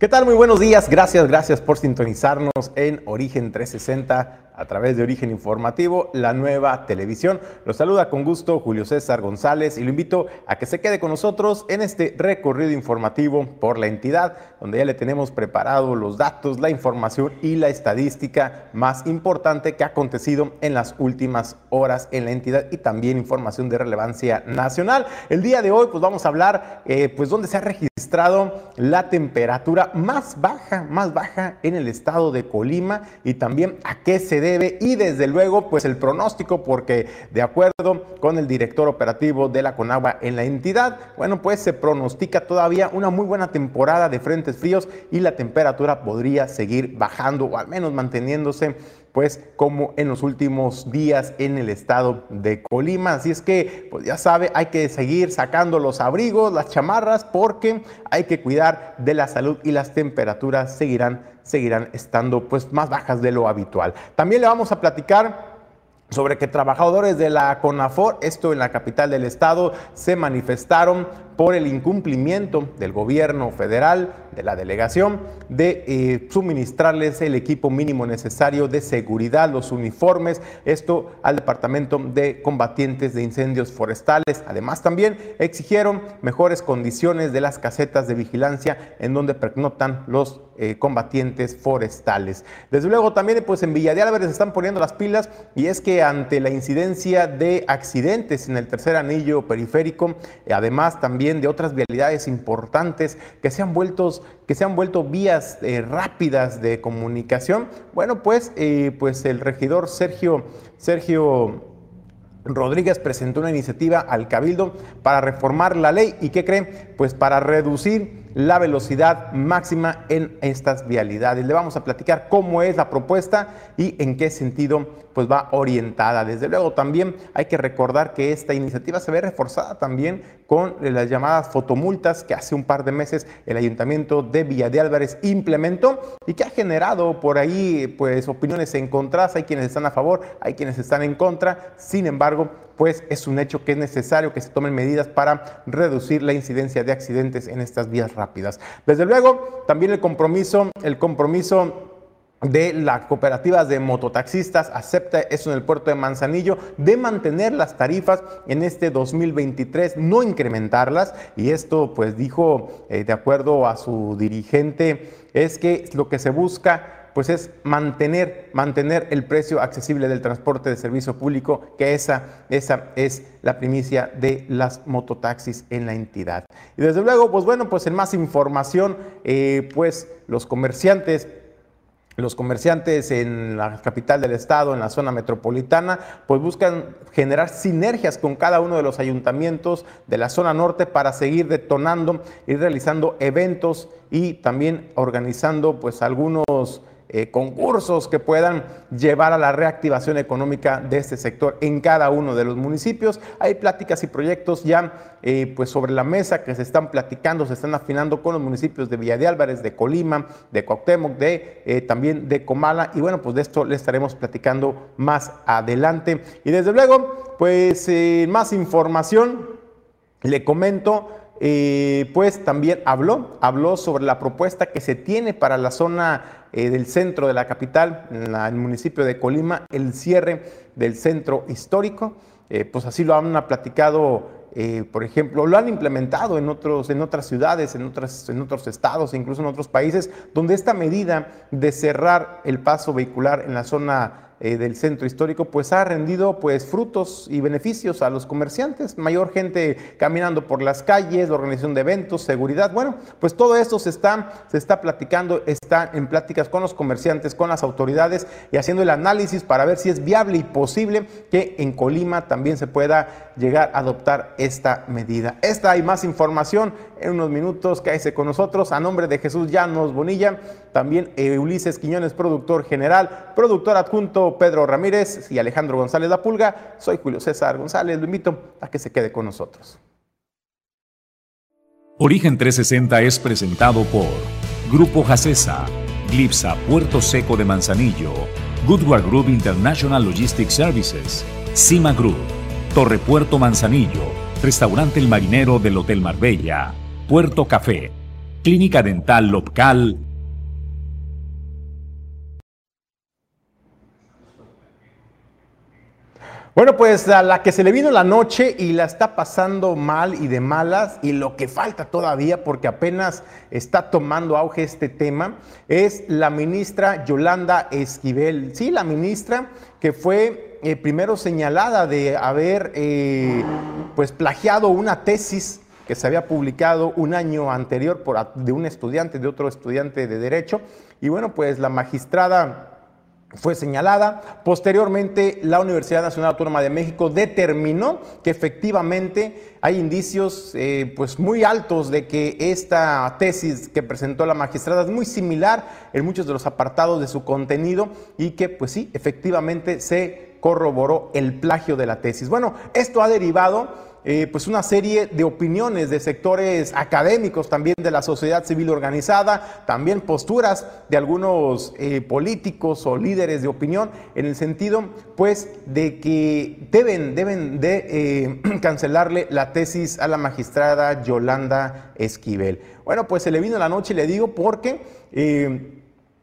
¿Qué tal? Muy buenos días. Gracias, gracias por sintonizarnos en Origen 360 a través de Origen Informativo, la nueva televisión. Los saluda con gusto Julio César González y lo invito a que se quede con nosotros en este recorrido informativo por la entidad, donde ya le tenemos preparado los datos, la información y la estadística más importante que ha acontecido en las últimas horas en la entidad y también información de relevancia nacional. El día de hoy pues vamos a hablar eh, pues donde se ha registrado la temperatura más baja, más baja en el estado de Colima y también a qué se debe y desde luego pues el pronóstico porque de acuerdo con el director operativo de la Conagua en la entidad, bueno pues se pronostica todavía una muy buena temporada de frentes fríos y la temperatura podría seguir bajando o al menos manteniéndose pues como en los últimos días en el estado de Colima. Así es que, pues ya sabe, hay que seguir sacando los abrigos, las chamarras, porque hay que cuidar de la salud y las temperaturas seguirán seguirán estando pues más bajas de lo habitual. También le vamos a platicar sobre que trabajadores de la CONAFOR, esto en la capital del estado, se manifestaron por el incumplimiento del gobierno federal, de la delegación, de eh, suministrarles el equipo mínimo necesario de seguridad, los uniformes, esto al Departamento de Combatientes de Incendios Forestales. Además, también exigieron mejores condiciones de las casetas de vigilancia en donde pernoctan los eh, combatientes forestales. Desde luego, también pues en Villa de Álvarez se están poniendo las pilas y es que ante la incidencia de accidentes en el tercer anillo periférico, además también de otras vialidades importantes que se han vuelto, que se han vuelto vías eh, rápidas de comunicación. Bueno, pues, eh, pues el regidor Sergio, Sergio Rodríguez presentó una iniciativa al Cabildo para reformar la ley y ¿qué creen? Pues para reducir la velocidad máxima en estas vialidades. Le vamos a platicar cómo es la propuesta y en qué sentido pues va orientada. Desde luego también hay que recordar que esta iniciativa se ve reforzada también con las llamadas fotomultas que hace un par de meses el ayuntamiento de Villa de Álvarez implementó y que ha generado por ahí pues opiniones encontradas. Hay quienes están a favor, hay quienes están en contra. Sin embargo, pues es un hecho que es necesario que se tomen medidas para reducir la incidencia de accidentes en estas vías rápidas. Desde luego, también el compromiso, el compromiso de las cooperativas de mototaxistas acepta eso en el puerto de Manzanillo de mantener las tarifas en este 2023, no incrementarlas y esto pues dijo eh, de acuerdo a su dirigente es que lo que se busca pues es mantener, mantener el precio accesible del transporte de servicio público, que esa, esa es la primicia de las mototaxis en la entidad. Y desde luego, pues bueno, pues en más información, eh, pues los comerciantes los comerciantes en la capital del estado, en la zona metropolitana, pues buscan generar sinergias con cada uno de los ayuntamientos de la zona norte para seguir detonando y realizando eventos y también organizando pues algunos eh, concursos que puedan llevar a la reactivación económica de este sector en cada uno de los municipios. Hay pláticas y proyectos ya eh, pues sobre la mesa que se están platicando, se están afinando con los municipios de Villa de Álvarez, de Colima, de Cuauhtémoc, de, eh, también de Comala. Y bueno, pues de esto le estaremos platicando más adelante. Y desde luego, pues más información, le comento eh, pues también habló, habló sobre la propuesta que se tiene para la zona eh, del centro de la capital, en el municipio de Colima, el cierre del centro histórico. Eh, pues así lo han platicado por ejemplo, lo han implementado en, otros, en otras ciudades, en, otras, en otros estados, incluso en otros países, donde esta medida de cerrar el paso vehicular en la zona eh, del centro histórico, pues ha rendido pues frutos y beneficios a los comerciantes, mayor gente caminando por las calles, organización de eventos, seguridad. Bueno, pues todo esto se está, se está platicando, está en pláticas con los comerciantes, con las autoridades y haciendo el análisis para ver si es viable y posible que en Colima también se pueda llegar a adoptar esta medida. Esta y más información en unos minutos. Cállese con nosotros. A nombre de Jesús Llanos Bonilla, también Ulises Quiñones, productor general, productor adjunto Pedro Ramírez y Alejandro González La Pulga. Soy Julio César González. Lo invito a que se quede con nosotros. Origen 360 es presentado por Grupo Jacesa, Glipsa Puerto Seco de Manzanillo, Goodward Group International Logistics Services, Cima Group, Torre Puerto Manzanillo, Restaurante El Marinero del Hotel Marbella, Puerto Café, Clínica Dental Local Bueno, pues a la que se le vino la noche y la está pasando mal y de malas, y lo que falta todavía, porque apenas está tomando auge este tema, es la ministra Yolanda Esquivel. Sí, la ministra que fue eh, primero señalada de haber eh, pues plagiado una tesis que se había publicado un año anterior por, de un estudiante, de otro estudiante de Derecho. Y bueno, pues la magistrada fue señalada. Posteriormente, la Universidad Nacional Autónoma de México determinó que efectivamente hay indicios eh, pues muy altos de que esta tesis que presentó la magistrada es muy similar en muchos de los apartados de su contenido y que pues sí, efectivamente se corroboró el plagio de la tesis. Bueno, esto ha derivado eh, pues una serie de opiniones de sectores académicos, también de la sociedad civil organizada, también posturas de algunos eh, políticos o líderes de opinión en el sentido pues de que deben, deben de eh, cancelarle la tesis a la magistrada Yolanda Esquivel. Bueno, pues se le vino la noche le digo porque...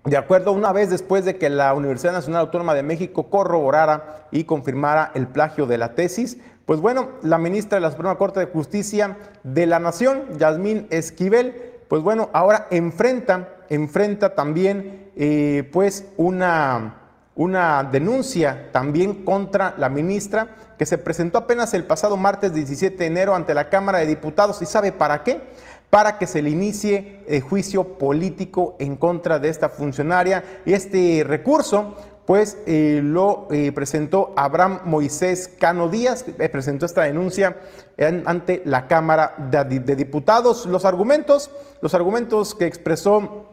de acuerdo, una vez después de que la Universidad Nacional Autónoma de México corroborara y confirmara el plagio de la tesis, pues bueno, la ministra de la Suprema Corte de Justicia de la Nación, Yasmín Esquivel, pues bueno, ahora enfrenta, enfrenta también eh, pues una, una denuncia también contra la ministra que se presentó apenas el pasado martes 17 de enero ante la Cámara de Diputados. ¿Y sabe para qué? Para que se le inicie el juicio político en contra de esta funcionaria. Y este recurso pues eh, lo eh, presentó Abraham Moisés Cano Díaz, eh, presentó esta denuncia ante la Cámara de, Diputados. Los argumentos, los argumentos que expresó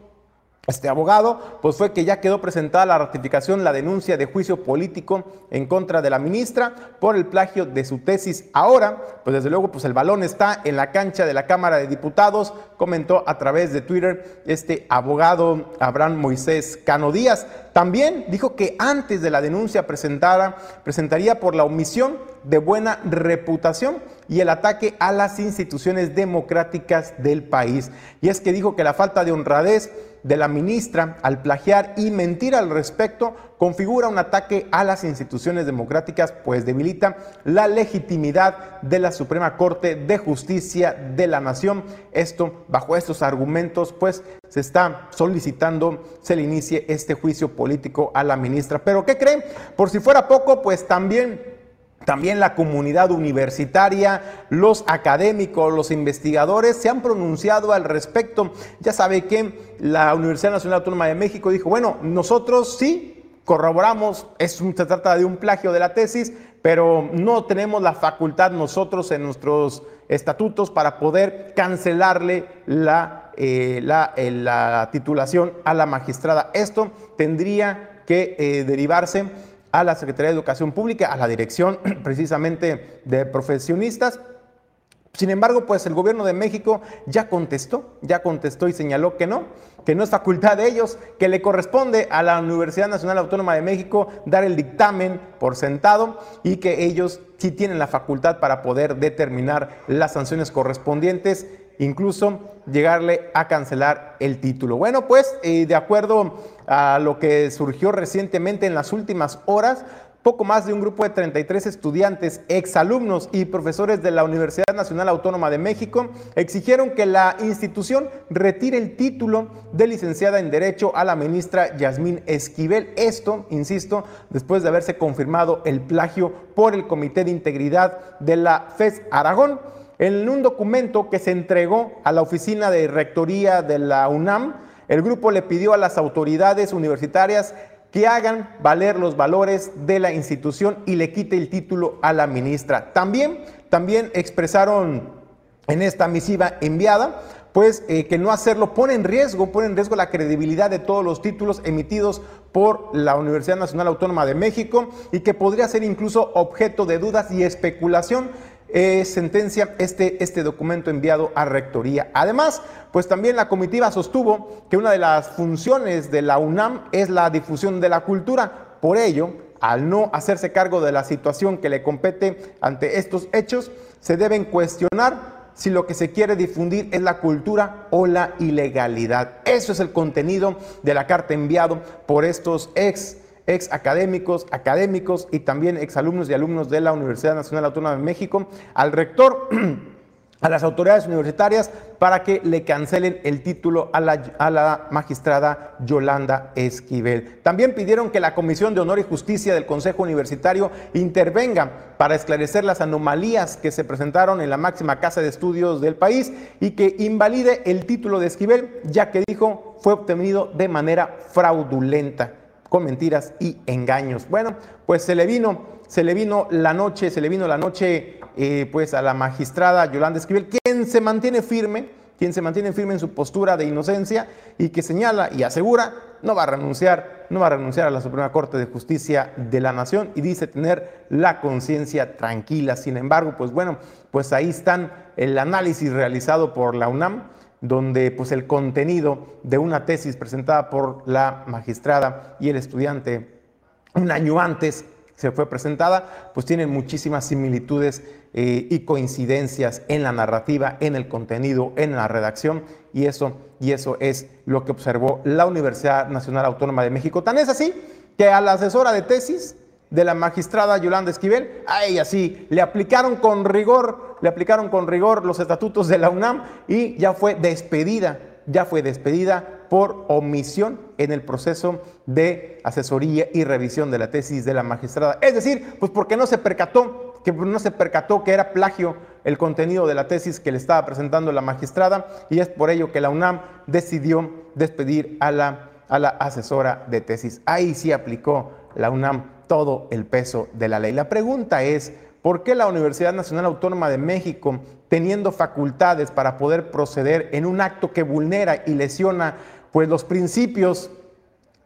este abogado, pues fue que ya quedó presentada la ratificación, la denuncia de juicio político en contra de la ministra por el plagio de su tesis. Ahora, pues desde luego, pues el balón está en la cancha de la Cámara de Diputados, comentó a través de Twitter este abogado Abraham Moisés Cano Díaz. También dijo que antes de la denuncia presentada, presentaría por la omisión de buena reputación y el ataque a las instituciones democráticas del país. Y es que dijo que la falta de honradez de la ministra al plagiar y mentir al respecto configura un ataque a las instituciones democráticas, pues debilita la legitimidad de la Suprema Corte de Justicia de la Nación. Esto, bajo estos argumentos, pues se está solicitando se le inicie este juicio político a la ministra. Pero ¿qué creen? Por si fuera poco, pues también también la comunidad universitaria, los académicos, los investigadores se han pronunciado al respecto. Ya sabe que la Universidad Nacional Autónoma de México dijo, bueno, nosotros sí corroboramos, es, se trata de un plagio de la tesis, pero no tenemos la facultad nosotros en nuestros estatutos para poder cancelarle la, eh, eh, la, titulación a la magistrada. Esto tendría que eh, derivarse a la Secretaría de Educación Pública, a la dirección precisamente de profesionistas. Sin embargo, pues el gobierno de México ya contestó, ya contestó y señaló que no, que no es facultad de ellos, que le corresponde a la Universidad Nacional Autónoma de México dar el dictamen por sentado y que ellos sí tienen la facultad para poder determinar las sanciones correspondientes incluso llegarle a cancelar el título. Bueno, pues eh, de acuerdo a lo que surgió recientemente en las últimas horas, poco más de un grupo de 33 estudiantes, exalumnos y profesores de la Universidad Nacional Autónoma de México exigieron que la institución retire el título de licenciada en Derecho a la ministra Yasmín Esquivel. Esto, insisto, después de haberse confirmado el plagio por el Comité de Integridad de la FES Aragón. En un documento que se entregó a la oficina de rectoría de la UNAM, el grupo le pidió a las autoridades universitarias que hagan valer los valores de la institución y le quite el título a la ministra. También, también expresaron en esta misiva enviada, pues eh, que no hacerlo pone en riesgo, pone en riesgo la credibilidad de todos los títulos emitidos por la Universidad Nacional Autónoma de México y que podría ser incluso objeto de dudas y especulación eh, sentencia este, este documento enviado a Rectoría. Además, pues también la comitiva sostuvo que una de las funciones de la UNAM es la difusión de la cultura. Por ello, al no hacerse cargo de la situación que le compete ante estos hechos, se deben cuestionar si lo que se quiere difundir es la cultura o la ilegalidad. Eso es el contenido de la carta enviado por estos ex ex académicos, académicos y también ex alumnos y alumnos de la Universidad Nacional Autónoma de México al rector a las autoridades universitarias para que le cancelen el título a la, a la, magistrada Yolanda Esquivel. También pidieron que la Comisión de Honor y Justicia del Consejo Universitario intervenga para esclarecer las anomalías que se presentaron en la máxima casa de estudios del país y que invalide el título de Esquivel, ya que dijo fue obtenido de manera fraudulenta, con mentiras y engaños. Bueno, pues se le vino, se le vino la noche, se le vino la noche eh, pues a la magistrada Yolanda Esquivel, quien se mantiene firme, quien se mantiene firme en su postura de inocencia y que señala y asegura no va a renunciar, no va a renunciar a la Suprema Corte de Justicia de la Nación y dice tener la conciencia tranquila. Sin embargo, pues bueno, pues ahí están el análisis realizado por la UNAM, donde pues el contenido de una tesis presentada por la magistrada y el estudiante un año antes se fue presentada, pues tienen muchísimas similitudes eh, y coincidencias en la narrativa, en el contenido, en la redacción, y eso, y eso es lo que observó la Universidad Nacional Autónoma de México. Tan es así que a la asesora de tesis de la magistrada Yolanda Esquivel, a ella sí, le aplicaron con rigor, le aplicaron con rigor los estatutos de la UNAM y ya fue despedida, ya fue despedida por omisión en el proceso de asesoría y revisión de la tesis de la magistrada. Es decir, pues porque no se percató que no se percató que era plagio el contenido de la tesis que le estaba presentando la magistrada y es por ello que la UNAM decidió despedir a la, a la asesora de tesis. Ahí sí aplicó la UNAM todo el peso de la ley. La pregunta es, ¿por qué la Universidad Nacional Autónoma de México, teniendo facultades para poder proceder en un acto que vulnera y lesiona pues los principios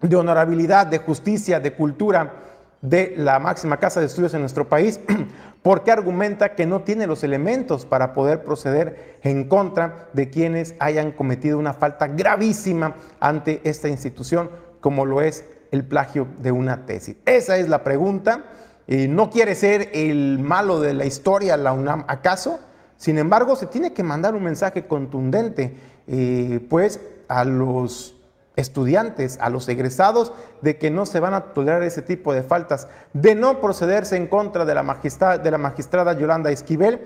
de honorabilidad, de justicia, de cultura de la máxima casa de estudios en nuestro país, porque argumenta que no tiene los elementos para poder proceder en contra de quienes hayan cometido una falta gravísima ante esta institución, como lo es el plagio de una tesis. Esa es la pregunta. ¿No quiere ser el malo de la historia la UNAM acaso? Sin embargo, se tiene que mandar un mensaje contundente, eh, pues, a los estudiantes, a los egresados, de que no se van a tolerar ese tipo de faltas, de no procederse en contra de la, magistrada, de la magistrada Yolanda Esquivel,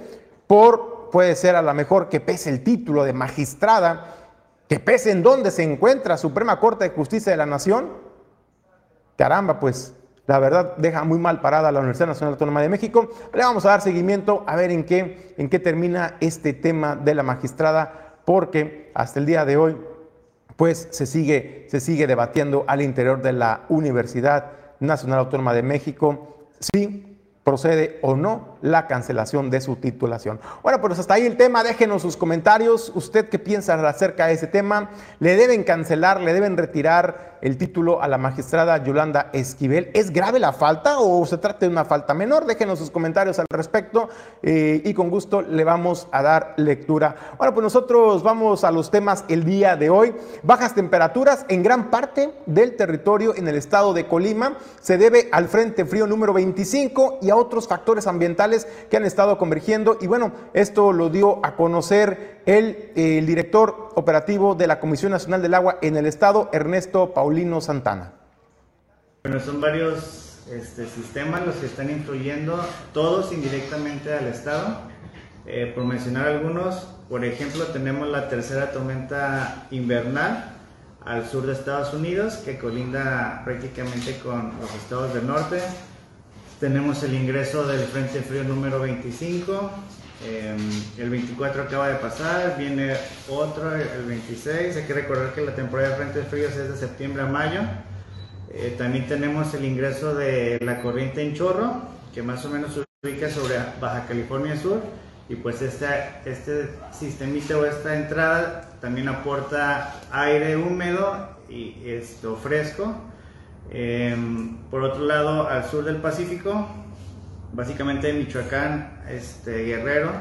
por, puede ser a lo mejor que pese el título de magistrada, que pese en donde se encuentra Suprema Corte de Justicia de la Nación. Caramba, pues la verdad deja muy mal parada a la Universidad Nacional Autónoma de México. Le vamos a dar seguimiento a ver en qué, en qué termina este tema de la magistrada, porque hasta el día de hoy pues se sigue, se sigue debatiendo al interior de la Universidad Nacional Autónoma de México si procede o no la cancelación de su titulación. Bueno, pues hasta ahí el tema, déjenos sus comentarios, usted qué piensa acerca de ese tema, le deben cancelar, le deben retirar el título a la magistrada Yolanda Esquivel. ¿Es grave la falta o se trata de una falta menor? Déjenos sus comentarios al respecto eh, y con gusto le vamos a dar lectura. Bueno, pues nosotros vamos a los temas el día de hoy. Bajas temperaturas en gran parte del territorio en el estado de Colima se debe al Frente Frío número 25 y a otros factores ambientales que han estado convergiendo. Y bueno, esto lo dio a conocer el, el director operativo de la Comisión Nacional del Agua en el estado, Ernesto Paul Paulino Santana. Bueno, son varios este, sistemas los que están influyendo, todos indirectamente al Estado. Eh, por mencionar algunos, por ejemplo, tenemos la tercera tormenta invernal al sur de Estados Unidos, que colinda prácticamente con los estados del norte. Tenemos el ingreso del Frente Frío número 25, em, el 24 acaba de pasar, viene otro el 26. Hay que recordar que la temporada de frentes fríos es de septiembre a mayo. Eh, también tenemos el ingreso de la corriente en chorro, que más o menos se ubica sobre Baja California Sur. Y pues este, este sistemita o esta entrada también aporta aire húmedo y esto fresco. Em, por otro lado, al sur del Pacífico, básicamente Michoacán, este, Guerrero,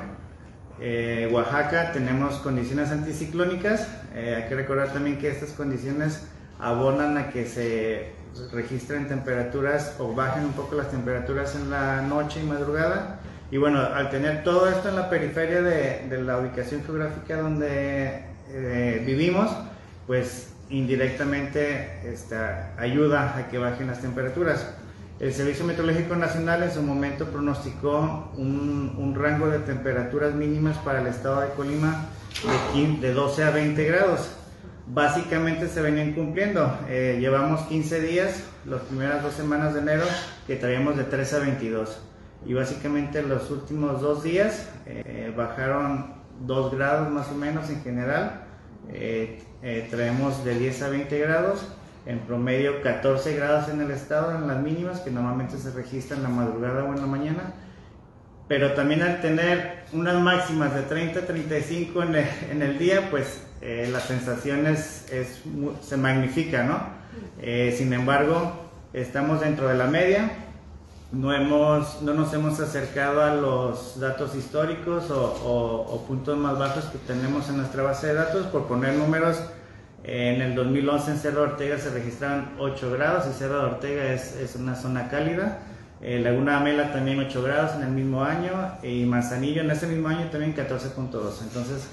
eh, Oaxaca tenemos condiciones anticiclónicas. Eh, hay que recordar también que estas condiciones abonan a que se registren temperaturas o bajen un poco las temperaturas en la noche y madrugada. Y bueno, al tener todo esto en la periferia de, la ubicación geográfica donde eh, vivimos, pues indirectamente esta, ayuda a que bajen las temperaturas. El Servicio Meteorológico Nacional en su momento pronosticó un, rango de temperaturas mínimas para el estado de Colima de, de 12 a 20 grados. Básicamente se venían cumpliendo. Eh, llevamos 15 días, las primeras dos semanas de enero, que traíamos de 3 a 22. Y básicamente los últimos dos días eh, bajaron 2 grados más o menos en general. Eh, traemos de 10 a 20 grados, en promedio 14 grados en el estado, en las mínimas, que normalmente se registran en la madrugada o en la mañana. Pero también al tener unas máximas de 30 a 35 en el, día, pues eh, la sensación es, se magnifica, ¿no? Eh, sin embargo, estamos dentro de la media, no, hemos, no nos hemos acercado a los datos históricos o, puntos más bajos que tenemos en nuestra base de datos. Por poner números, en el 2011 en Cerro Ortega se registraron 8 grados y Cerro de Ortega es, una zona cálida. Eh, Laguna Amela también 8 grados en el mismo año y Manzanillo en ese mismo año también 14.2. Entonces,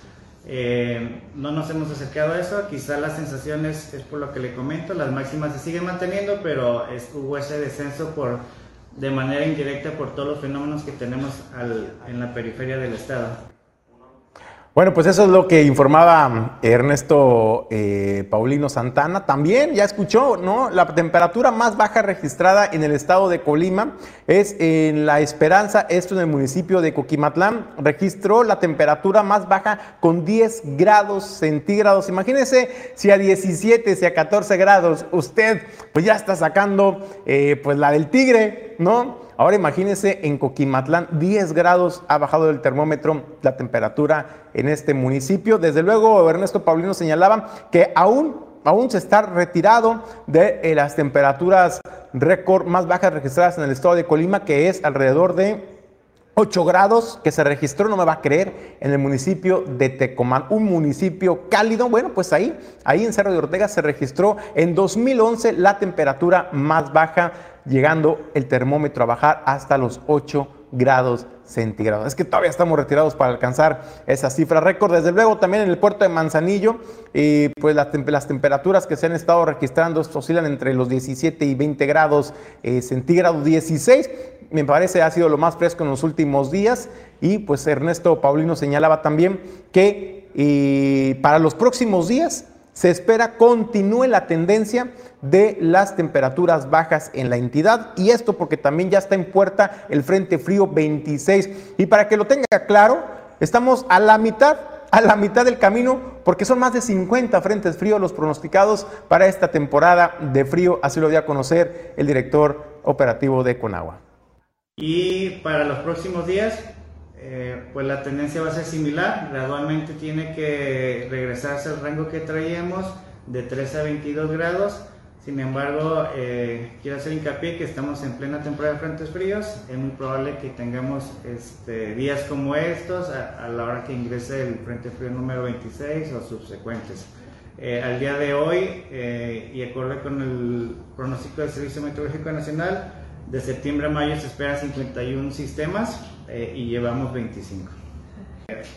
eh, no nos hemos acercado a eso, quizá la sensación es, por lo que le comento, las máximas se siguen manteniendo, pero es, hubo ese descenso por de manera indirecta por todos los fenómenos que tenemos en la periferia del estado. Bueno, pues eso es lo que informaba Ernesto eh, Paulino Santana. También ya escuchó, ¿no? La temperatura más baja registrada en el estado de Colima es en La Esperanza, esto en el municipio de Coquimatlán. Registró la temperatura más baja con 10 grados centígrados. Imagínese si a 17, si a 14 grados usted pues ya está sacando eh, pues la del tigre, ¿no? Ahora imagínense en Coquimatlán, 10 grados ha bajado el termómetro la temperatura en este municipio. Desde luego, Ernesto Paulino señalaba que aún, aún se está retirado de eh, las temperaturas récord más bajas registradas en el estado de Colima, que es alrededor de 8 grados que se registró, no me va a creer, en el municipio de Tecomán, un municipio cálido. Bueno, pues ahí, ahí en Cerro de Ortega se registró en 2011 la temperatura más baja llegando el termómetro a bajar hasta los 8 grados centígrados. Es que todavía estamos retirados para alcanzar esa cifra récord. Desde luego también en el puerto de Manzanillo, y pues las, temperaturas que se han estado registrando oscilan entre los 17 y 20 grados eh, centígrados, 16 me parece ha sido lo más fresco en los últimos días y pues Ernesto Paulino señalaba también que eh, para los próximos días se espera continúe la tendencia de las temperaturas bajas en la entidad y esto porque también ya está en puerta el Frente Frío 26 y para que lo tenga claro, estamos a la mitad a la mitad del camino porque son más de 50 frentes fríos los pronosticados para esta temporada de frío, así lo dio a conocer el director operativo de Conagua. Y para los próximos días, eh, pues la tendencia va a ser similar, gradualmente tiene que regresarse al rango que traíamos de 13 a 22 grados. Sin embargo, eh, quiero hacer hincapié que estamos en plena temporada de frentes fríos. Es muy probable que tengamos este, días como estos a, la hora que ingrese el frente frío número 26 o subsecuentes. Eh, al día de hoy, y acorde con el pronóstico del Servicio Meteorológico Nacional, de septiembre a mayo se espera 51 sistemas eh, y llevamos 25.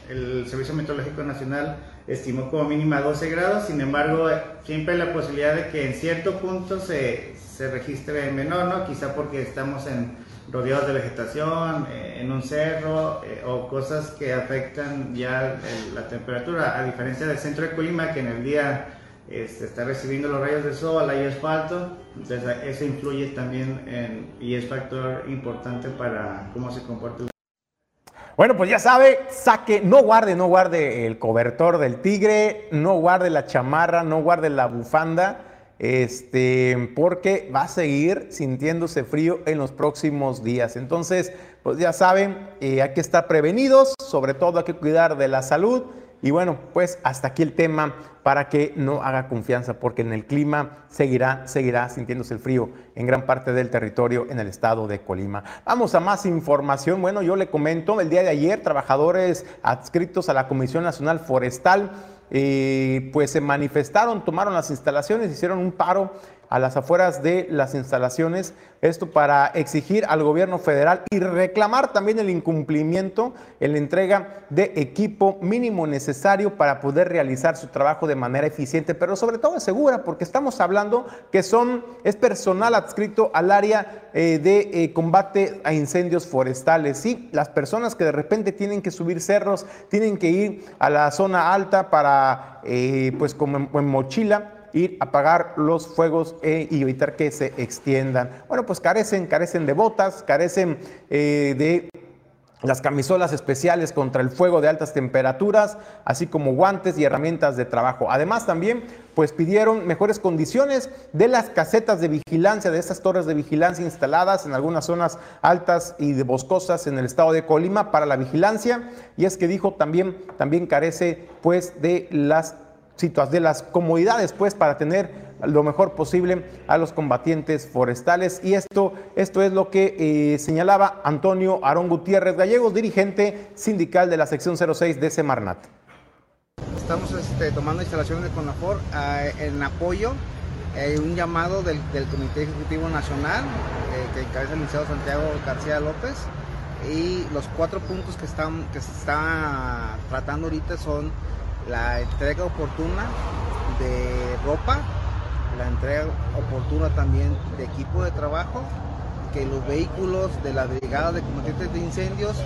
El Servicio Meteorológico Nacional estimó como mínima 12 grados, sin embargo, siempre hay la posibilidad de que en cierto punto se, se registre menor, ¿no? Quizá porque estamos en rodeados de vegetación, eh, en un cerro eh, o cosas que afectan ya la temperatura, a diferencia del centro de Colima que en el día este, está recibiendo los rayos del sol, hay asfalto, entonces eso influye también y es factor importante para cómo se comporta el bueno, pues ya sabe, saque, no guarde, no guarde el cobertor del tigre, no guarde la chamarra, no guarde la bufanda, este, porque va a seguir sintiéndose frío en los próximos días. Entonces, pues ya saben, eh, hay que estar prevenidos, sobre todo hay que cuidar de la salud. Y bueno, pues hasta aquí el tema para que no haga confianza, porque en el clima seguirá, seguirá sintiéndose el frío en gran parte del territorio en el estado de Colima. Vamos a más información. Bueno, yo le comento, el día de ayer, trabajadores adscritos a la Comisión Nacional Forestal, eh, pues se manifestaron, tomaron las instalaciones, hicieron un paro a las afueras de las instalaciones. Esto para exigir al gobierno federal y reclamar también el incumplimiento en la entrega de equipo mínimo necesario para poder realizar su trabajo de manera eficiente, pero sobre todo segura, porque estamos hablando que son, es personal adscrito al área eh, de eh, combate a incendios forestales. Sí, las personas que de repente tienen que subir cerros, tienen que ir a la zona alta para, eh, pues como en mochila, ir a apagar los fuegos eh, y evitar que se extiendan. Bueno, pues carecen, carecen de botas, carecen eh, de las camisolas especiales contra el fuego de altas temperaturas, así como guantes y herramientas de trabajo. Además también pues pidieron mejores condiciones de las casetas de vigilancia, de esas torres de vigilancia instaladas en algunas zonas altas y de boscosas en el estado de Colima para la vigilancia y es que dijo también también carece pues de las de las comodidades, pues, para tener lo mejor posible a los combatientes forestales. Y esto, esto es lo que eh, señalaba Antonio Arón Gutiérrez Gallegos, dirigente sindical de la sección 06 de Semarnat. Estamos este, tomando instalaciones de CONAFOR eh, en apoyo, eh, un llamado del, Comité Ejecutivo Nacional que encabeza el licenciado Santiago García López y los cuatro puntos que, están, que se está tratando ahorita son la entrega oportuna de ropa, la entrega oportuna también de equipo de trabajo, que los vehículos de la brigada de combatientes de incendios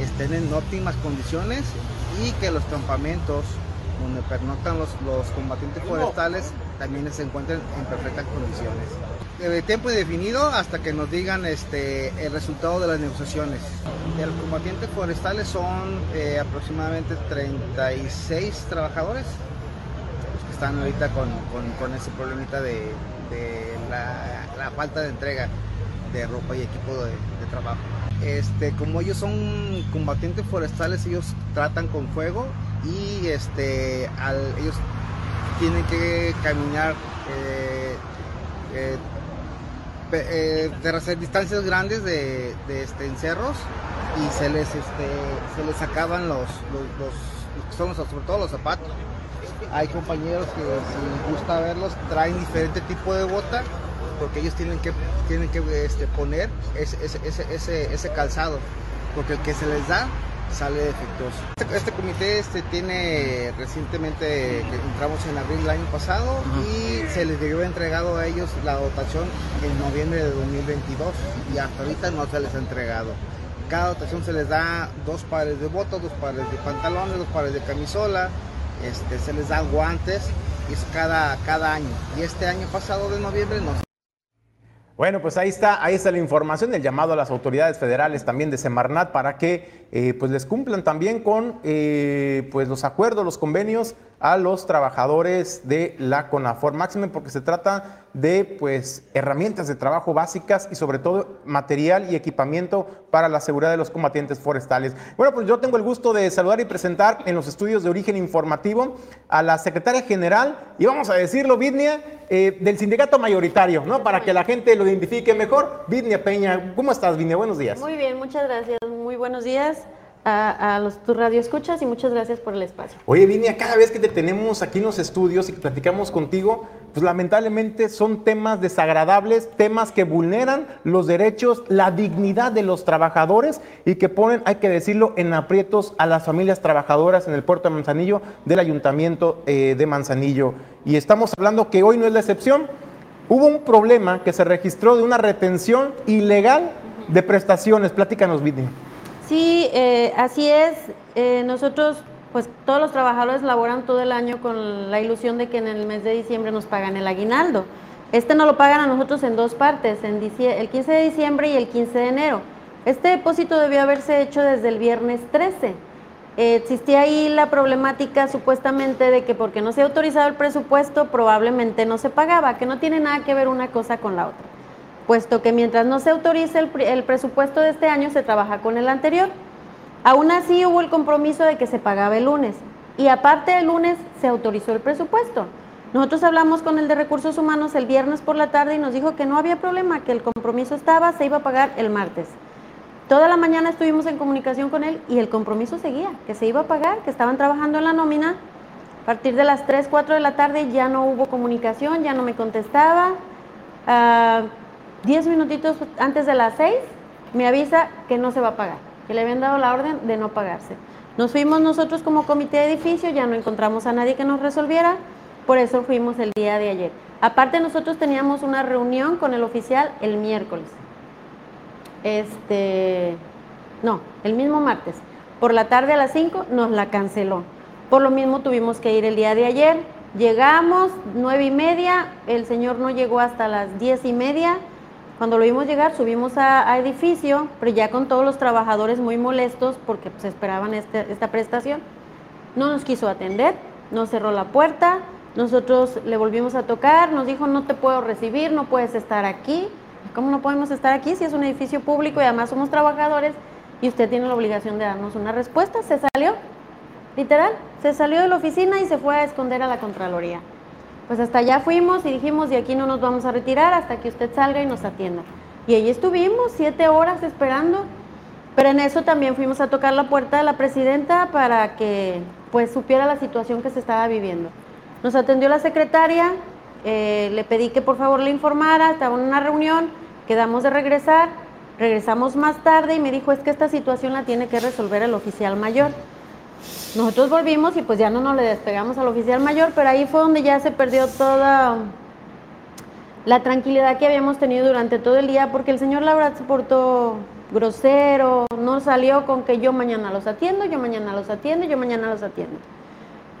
estén en óptimas condiciones y que los campamentos donde pernoctan los, los combatientes forestales también se encuentren en perfectas condiciones de tiempo indefinido hasta que nos digan este, el resultado de las negociaciones. Los combatientes forestales son eh, aproximadamente 36 trabajadores que están ahorita con, con, ese problemita de, la, falta de entrega de ropa y equipo de, trabajo. Este, como ellos son combatientes forestales, ellos tratan con fuego y este, ellos tienen que caminar eh, eh, eh, de hacer distancias grandes de, este, encerros y se les, este, se les sacaban los, los, son sobre todo los zapatos. Hay compañeros que si gusta verlos traen diferente tipo de bota porque ellos tienen que, tienen que este, poner ese, ese, ese, ese calzado porque el que se les da sale defectuoso. Este, este, comité este, tiene recientemente, entramos en abril del año pasado y se les debió entregado a ellos la dotación en noviembre de 2022 y hasta ahorita no se les ha entregado. Cada dotación se les da dos pares de botas, dos pares de pantalones, dos pares de camisola, este, se les da guantes y es cada, cada año. Y este año pasado de noviembre no bueno, pues ahí está, ahí está la información, el llamado a las autoridades federales también de Semarnat para que eh, pues les cumplan también con eh, pues los acuerdos, los convenios a los trabajadores de la CONAFOR Máxime, porque se trata de pues herramientas de trabajo básicas y sobre todo material y equipamiento para la seguridad de los combatientes forestales. Bueno, pues yo tengo el gusto de saludar y presentar en los estudios de origen informativo a la secretaria general y vamos a decirlo, Vidnia, eh, del sindicato mayoritario, ¿no? Para que la gente lo identifique mejor. Vidnia Peña, ¿cómo estás, Vidnia? Buenos días. Muy bien, muchas gracias. Muy buenos días a, los, tu radio escuchas y muchas gracias por el espacio. Oye, Vinia, cada vez que te tenemos aquí en los estudios y que platicamos contigo, pues lamentablemente son temas desagradables, temas que vulneran los derechos, la dignidad de los trabajadores y que ponen, hay que decirlo, en aprietos a las familias trabajadoras en el puerto de Manzanillo del ayuntamiento eh, de Manzanillo. Y estamos hablando que hoy no es la excepción. Hubo un problema que se registró de una retención ilegal de prestaciones. Platícanos, Vinia. Sí, eh, así es. Eh, nosotros, pues todos los trabajadores laboran todo el año con la ilusión de que en el mes de diciembre nos pagan el aguinaldo. Este no lo pagan a nosotros en dos partes, en el 15 de diciembre y el 15 de enero. Este depósito debió haberse hecho desde el viernes 13. Eh, existía ahí la problemática supuestamente de que porque no se ha autorizado el presupuesto probablemente no se pagaba, que no tiene nada que ver una cosa con la otra puesto que mientras no se autorice el, presupuesto de este año se trabaja con el anterior. Aún así hubo el compromiso de que se pagaba el lunes y aparte del lunes se autorizó el presupuesto. Nosotros hablamos con el de recursos humanos el viernes por la tarde y nos dijo que no había problema, que el compromiso estaba, se iba a pagar el martes. Toda la mañana estuvimos en comunicación con él y el compromiso seguía, que se iba a pagar, que estaban trabajando en la nómina. A partir de las 3, 4 de la tarde ya no hubo comunicación, ya no me contestaba, a 10 minutitos antes de las 6 me avisa que no se va a pagar, que le habían dado la orden de no pagarse. Nos fuimos nosotros como comité de edificio, ya no encontramos a nadie que nos resolviera, por eso fuimos el día de ayer. Aparte nosotros teníamos una reunión con el oficial el miércoles. Este, no, el mismo martes. Por la tarde a las 5 nos la canceló. Por lo mismo tuvimos que ir el día de ayer. Llegamos, nueve y media, el señor no llegó hasta las diez y media. Cuando lo vimos llegar, subimos a, edificio, pero ya con todos los trabajadores muy molestos porque pues, esperaban este, esta prestación. No nos quiso atender, nos cerró la puerta, nosotros le volvimos a tocar, nos dijo no te puedo recibir, no puedes estar aquí. ¿Cómo no podemos estar aquí si es un edificio público y además somos trabajadores y usted tiene la obligación de darnos una respuesta? Se salió, literal, se salió de la oficina y se fue a esconder a la Contraloría. Pues hasta allá fuimos y dijimos, de aquí no nos vamos a retirar hasta que usted salga y nos atienda. Y ahí estuvimos siete horas esperando, pero en eso también fuimos a tocar la puerta de la presidenta para que pues supiera la situación que se estaba viviendo. Nos atendió la secretaria, eh, le pedí que por favor le informara, estaba en una reunión, quedamos de regresar, regresamos más tarde y me dijo es que esta situación la tiene que resolver el oficial mayor. Nosotros volvimos y pues ya no nos le despegamos al oficial mayor, pero ahí fue donde ya se perdió toda la tranquilidad que habíamos tenido durante todo el día, porque el señor Laura se portó grosero, no salió con que yo mañana los atiendo, yo mañana los atiendo, yo mañana los atiendo.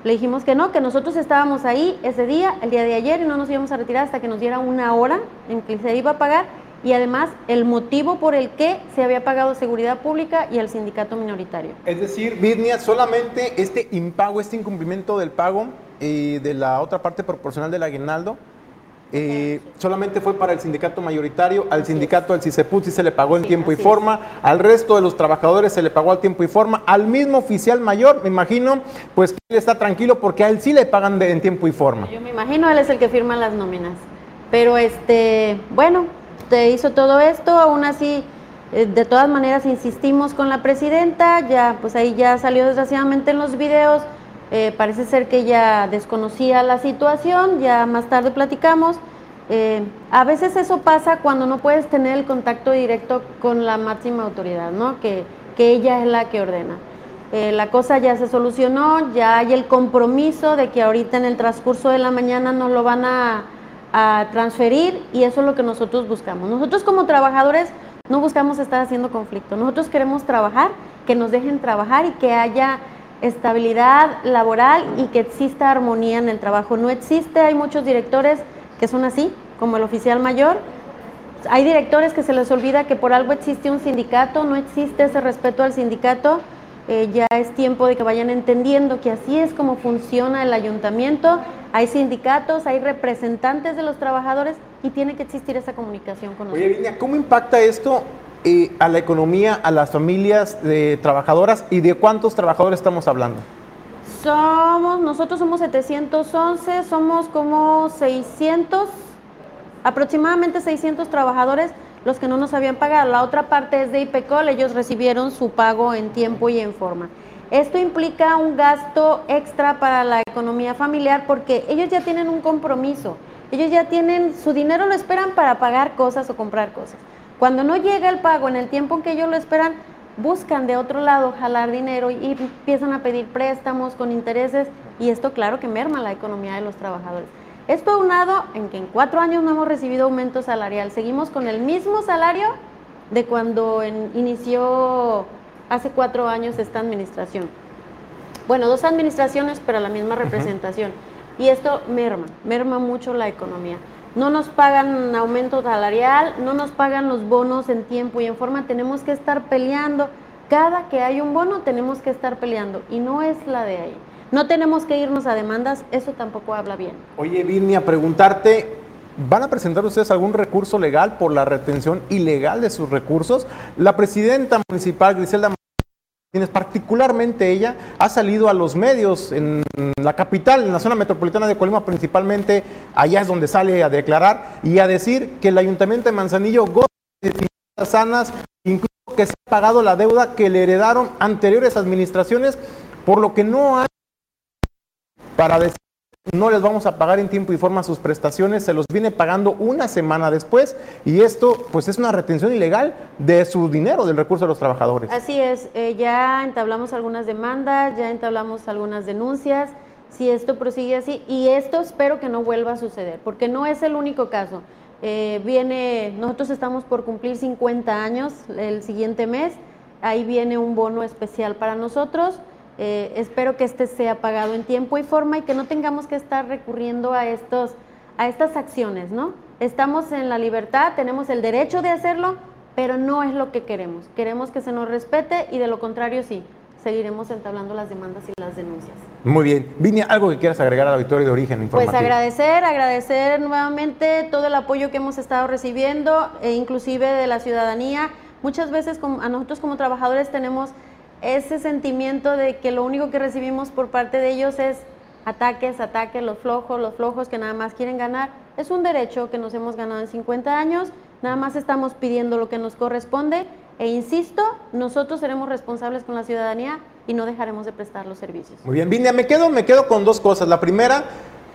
Le dijimos que no, que nosotros estábamos ahí ese día, el día de ayer, y no nos íbamos a retirar hasta que nos diera una hora en que se iba a pagar y además el motivo por el que se había pagado seguridad pública y el sindicato minoritario. Es decir, Virnia, solamente este impago, este incumplimiento del pago eh, de la otra parte proporcional del aguinaldo, eh, solamente fue para el sindicato mayoritario, al sindicato del CICEPUT sí se le pagó en tiempo y forma, al resto de los trabajadores se le pagó al tiempo y forma, al mismo oficial mayor, me imagino, pues él está tranquilo porque a él sí le pagan en tiempo y forma. Yo me imagino, él es el que firma las nóminas. Pero este, bueno, te hizo todo esto, aún así, eh, de todas maneras insistimos con la presidenta, ya, pues ahí ya salió desgraciadamente en los videos, eh, parece ser que ella desconocía la situación, ya más tarde platicamos. Eh, a veces eso pasa cuando no puedes tener el contacto directo con la máxima autoridad, ¿no? Que, que ella es la que ordena. la cosa ya se solucionó, ya hay el compromiso de que ahorita en el transcurso de la mañana nos lo van a, a transferir y eso es lo que nosotros buscamos. Nosotros como trabajadores no buscamos estar haciendo conflicto, nosotros queremos trabajar, que nos dejen trabajar y que haya estabilidad laboral y que exista armonía en el trabajo. No existe, hay muchos directores que son así, como el oficial mayor. Hay directores que se les olvida que por algo existe un sindicato, no existe ese respeto al sindicato. Eh, ya es tiempo de que vayan entendiendo que así es como funciona el ayuntamiento hay sindicatos, hay representantes de los trabajadores y tiene que existir esa comunicación con nosotros. Oye, ¿cómo impacta esto eh, a la economía, a las familias de trabajadoras y de cuántos trabajadores estamos hablando? Somos, nosotros somos 711, somos como 600, aproximadamente 600 trabajadores los que no nos habían pagado. La otra parte es de IPECOL, ellos recibieron su pago en tiempo y en forma. Esto implica un gasto extra para la economía familiar porque ellos ya tienen un compromiso, ellos ya tienen su dinero lo esperan para pagar cosas o comprar cosas. Cuando no llega el pago en el tiempo que ellos lo esperan, buscan de otro lado jalar dinero y empiezan a pedir préstamos con intereses y esto claro que merma la economía de los trabajadores. Esto aunado en que en cuatro años no hemos recibido aumento salarial, seguimos con el mismo salario de cuando inició hace cuatro años esta administración. Bueno, dos administraciones, pero la misma representación. Y esto merma, merma mucho la economía. No nos pagan aumento salarial, no nos pagan los bonos en tiempo y en forma, tenemos que estar peleando. Cada que hay un bono tenemos que estar peleando y no es la de ahí. No tenemos que irnos a demandas, eso tampoco habla bien. Oye, Virnia, preguntarte, ¿Van a presentar ustedes algún recurso legal por la retención ilegal de sus recursos? La presidenta municipal, Griselda Martínez, particularmente ella, ha salido a los medios en la capital, en la zona metropolitana de Colima, principalmente allá es donde sale a declarar y a decir que el ayuntamiento de Manzanillo goza de finanzas sanas, incluso que se ha pagado la deuda que le heredaron anteriores administraciones, por lo que no hay para decir no les vamos a pagar en tiempo y forma sus prestaciones, se los viene pagando una semana después y esto pues es una retención ilegal de su dinero, del recurso de los trabajadores. Así es, eh, ya entablamos algunas demandas, ya entablamos algunas denuncias, si esto prosigue así y esto espero que no vuelva a suceder, porque no es el único caso. Eh, viene, nosotros estamos por cumplir 50 años el siguiente mes, ahí viene un bono especial para nosotros eh, espero que este sea pagado en tiempo y forma y que no tengamos que estar recurriendo a, estos, a estas acciones, ¿no? Estamos en la libertad, tenemos el derecho de hacerlo, pero no es lo que queremos. Queremos que se nos respete y de lo contrario sí, seguiremos entablando las demandas y las denuncias. Muy bien. Vinia, ¿algo que quieras agregar a la Victoria de Origen Informativo? Pues agradecer, agradecer nuevamente todo el apoyo que hemos estado recibiendo, e inclusive de la ciudadanía. Muchas veces a nosotros como trabajadores tenemos ese sentimiento de que lo único que recibimos por parte de ellos es ataques, ataques, los flojos, los flojos que nada más quieren ganar. Es un derecho que nos hemos ganado en 50 años, nada más estamos pidiendo lo que nos corresponde e insisto, nosotros seremos responsables con la ciudadanía y no dejaremos de prestar los servicios. Muy bien, Vindia, me quedo, me quedo con dos cosas. La primera,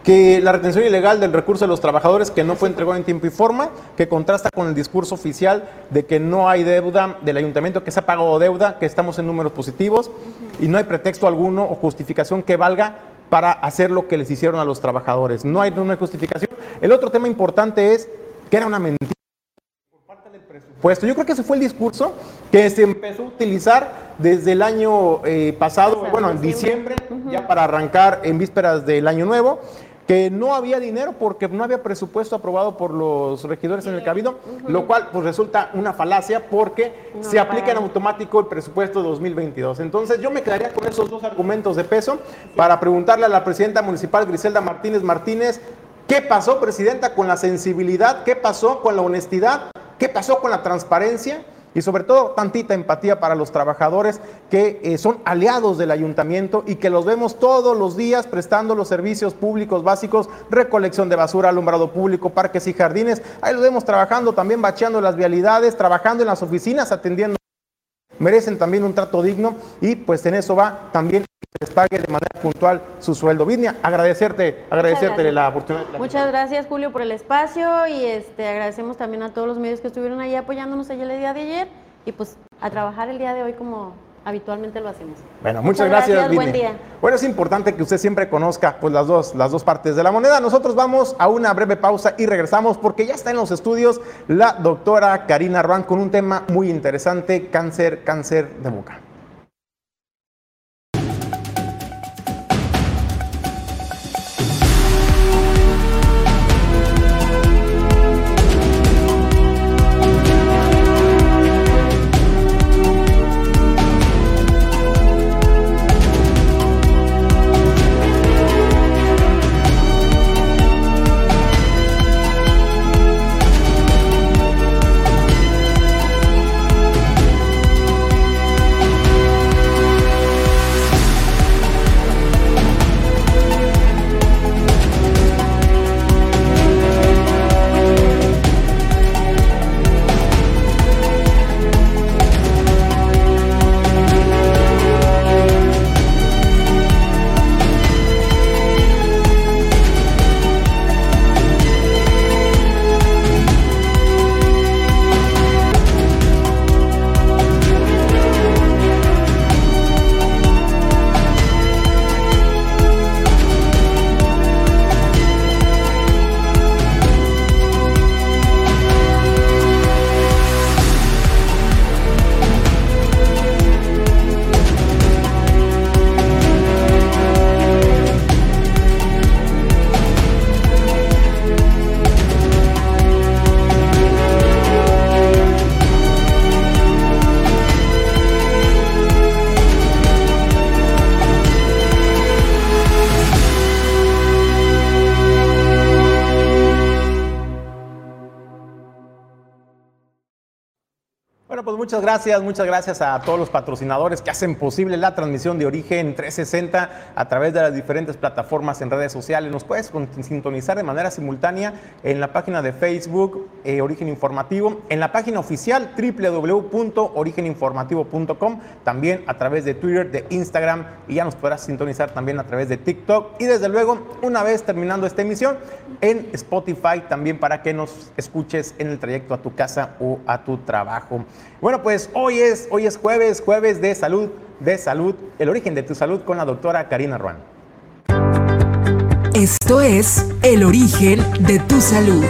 que la retención ilegal del recurso de los trabajadores que no fue entregado en tiempo y forma, que contrasta con el discurso oficial de que no hay deuda del ayuntamiento, que se ha pagado deuda, que estamos en números positivos y no hay pretexto alguno o justificación que valga para hacer lo que les hicieron a los trabajadores. No hay una justificación. El otro tema importante es que era una mentira por parte del presupuesto. Yo creo que ese fue el discurso que se empezó a utilizar desde el año eh, pasado, bueno, en diciembre, ya para arrancar en vísperas del año nuevo que no había dinero porque no había presupuesto aprobado por los regidores en el cabildo, lo cual pues resulta una falacia porque se aplica en automático el presupuesto 2022. Entonces yo me quedaría con esos dos argumentos de peso para preguntarle a la presidenta municipal Griselda Martínez Martínez, ¿qué pasó, presidenta, con la sensibilidad? ¿Qué pasó con la honestidad? ¿Qué pasó con la transparencia? Y sobre todo tantita empatía para los trabajadores que eh, son aliados del ayuntamiento y que los vemos todos los días prestando los servicios públicos básicos, recolección de basura, alumbrado público, parques y jardines. Ahí los vemos trabajando también bacheando las vialidades, trabajando en las oficinas, atendiendo merecen también un trato digno y pues en eso va también que les pague de manera puntual su sueldo. Vidnia, agradecerte, agradecerte la oportunidad. Muchas gracias Julio por el espacio y este agradecemos también a todos los medios que estuvieron ahí apoyándonos ayer el día de ayer y pues a trabajar el día de hoy como habitualmente lo hacemos. Bueno, muchas, gracias. buen día. Bueno, es importante que usted siempre conozca pues, las, dos, las dos partes de la moneda. Nosotros vamos a una breve pausa y regresamos porque ya está en los estudios la doctora Karina Ruan con un tema muy interesante, cáncer, cáncer de boca. Muchas gracias, muchas gracias a todos los patrocinadores que hacen posible la transmisión de Origen 360 a través de las diferentes plataformas en redes sociales. Nos puedes sintonizar de manera simultánea en la página de Facebook eh, Origen Informativo, en la página oficial www.origeninformativo.com, también a través de Twitter, de Instagram y ya nos podrás sintonizar también a través de TikTok y desde luego, una vez terminando esta emisión, en Spotify también para que nos escuches en el trayecto a tu casa o a tu trabajo. Bueno, pues hoy es, hoy es jueves, jueves de salud, de salud, el origen de tu salud con la doctora Karina Ruan. Esto es El origen de tu salud.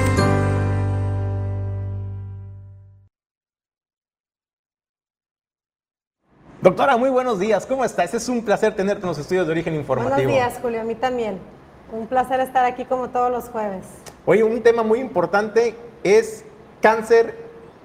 Doctora, muy buenos días. ¿Cómo estás? Es un placer tenerte en los estudios de origen informativo. Buenos días, Julio. A mí también. Un placer estar aquí como todos los jueves. Oye, un tema muy importante es cáncer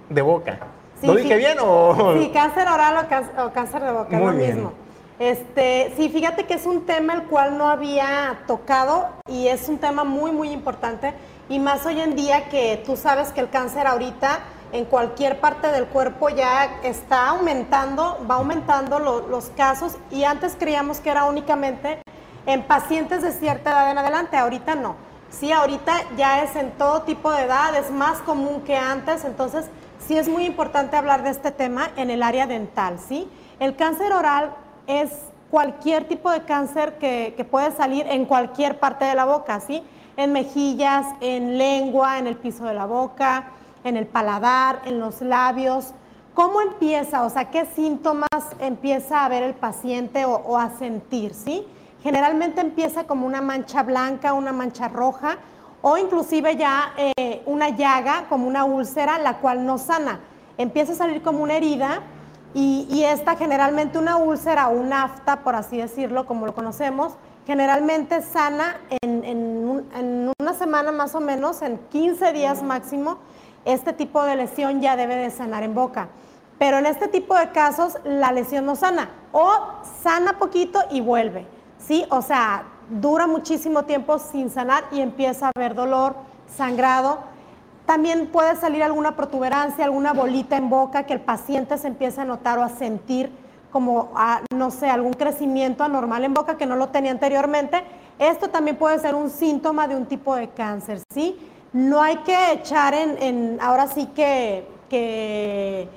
de boca. ¿Lo dije bien o...? Sí, cáncer oral o, cáncer de boca, lo mismo. Este, sí, fíjate que es un tema el cual no había tocado y es un tema muy, muy importante. Y más hoy en día que tú sabes que el cáncer ahorita en cualquier parte del cuerpo ya está aumentando, va aumentando los casos y antes creíamos que era únicamente en pacientes de cierta edad en adelante, ahorita no. Sí, ahorita ya es en todo tipo de edad, es más común que antes, entonces sí es muy importante hablar de este tema en el área dental, ¿sí? El cáncer oral es cualquier tipo de cáncer que, puede salir en cualquier parte de la boca, ¿sí? En mejillas, en lengua, en el piso de la boca, en el paladar, en los labios. ¿Cómo empieza? O sea, ¿qué síntomas empieza a ver el paciente o, a sentir, ¿sí? Generalmente empieza como una mancha blanca, una mancha roja, o inclusive ya eh, una llaga, como una úlcera, la cual no sana. Empieza a salir como una herida y, esta generalmente una úlcera o un afta, por así decirlo, como lo conocemos, generalmente sana en, en, una semana más o menos, en 15 días máximo, este tipo de lesión ya debe de sanar en boca. Pero en este tipo de casos la lesión no sana o sana poquito y vuelve. ¿sí? O sea, dura muchísimo tiempo sin sanar y empieza a haber dolor, sangrado. También puede salir alguna protuberancia, alguna bolita en boca que el paciente se empieza a notar o a sentir como, no sé, algún crecimiento anormal en boca que no lo tenía anteriormente. Esto también puede ser un síntoma de un tipo de cáncer, ¿sí? No hay que echar en, ahora sí que, que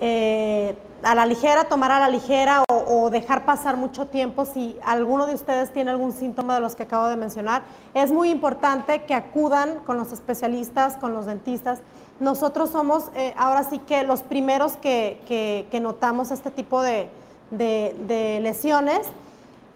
eh, a la ligera, tomar a la ligera o, dejar pasar mucho tiempo si alguno de ustedes tiene algún síntoma de los que acabo de mencionar. Es muy importante que acudan con los especialistas, con los dentistas. Nosotros somos eh, ahora sí que los primeros que, notamos este tipo de, lesiones.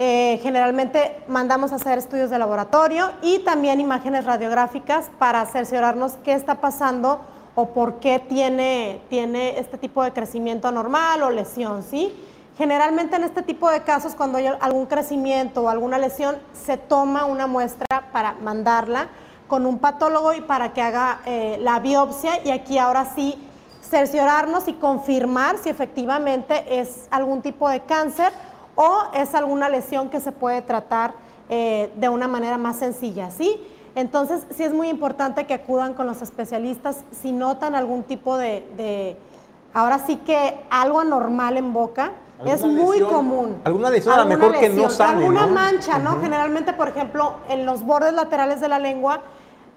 Eh, generalmente mandamos a hacer estudios de laboratorio y también imágenes radiográficas para cerciorarnos qué está pasando o por qué tiene, tiene este tipo de crecimiento anormal o lesión, ¿sí? Generalmente en este tipo de casos, cuando hay algún crecimiento o alguna lesión, se toma una muestra para mandarla con un patólogo y para que haga eh, la biopsia y aquí ahora sí cerciorarnos y confirmar si efectivamente es algún tipo de cáncer o es alguna lesión que se puede tratar eh, de una manera más sencilla, ¿sí? Entonces, sí es muy importante que acudan con los especialistas si notan algún tipo de, ahora sí que algo anormal en boca. Es muy común. Alguna lesión a lo mejor que no sale, Alguna mancha, ¿no? Generalmente, por ejemplo, en los bordes laterales de la lengua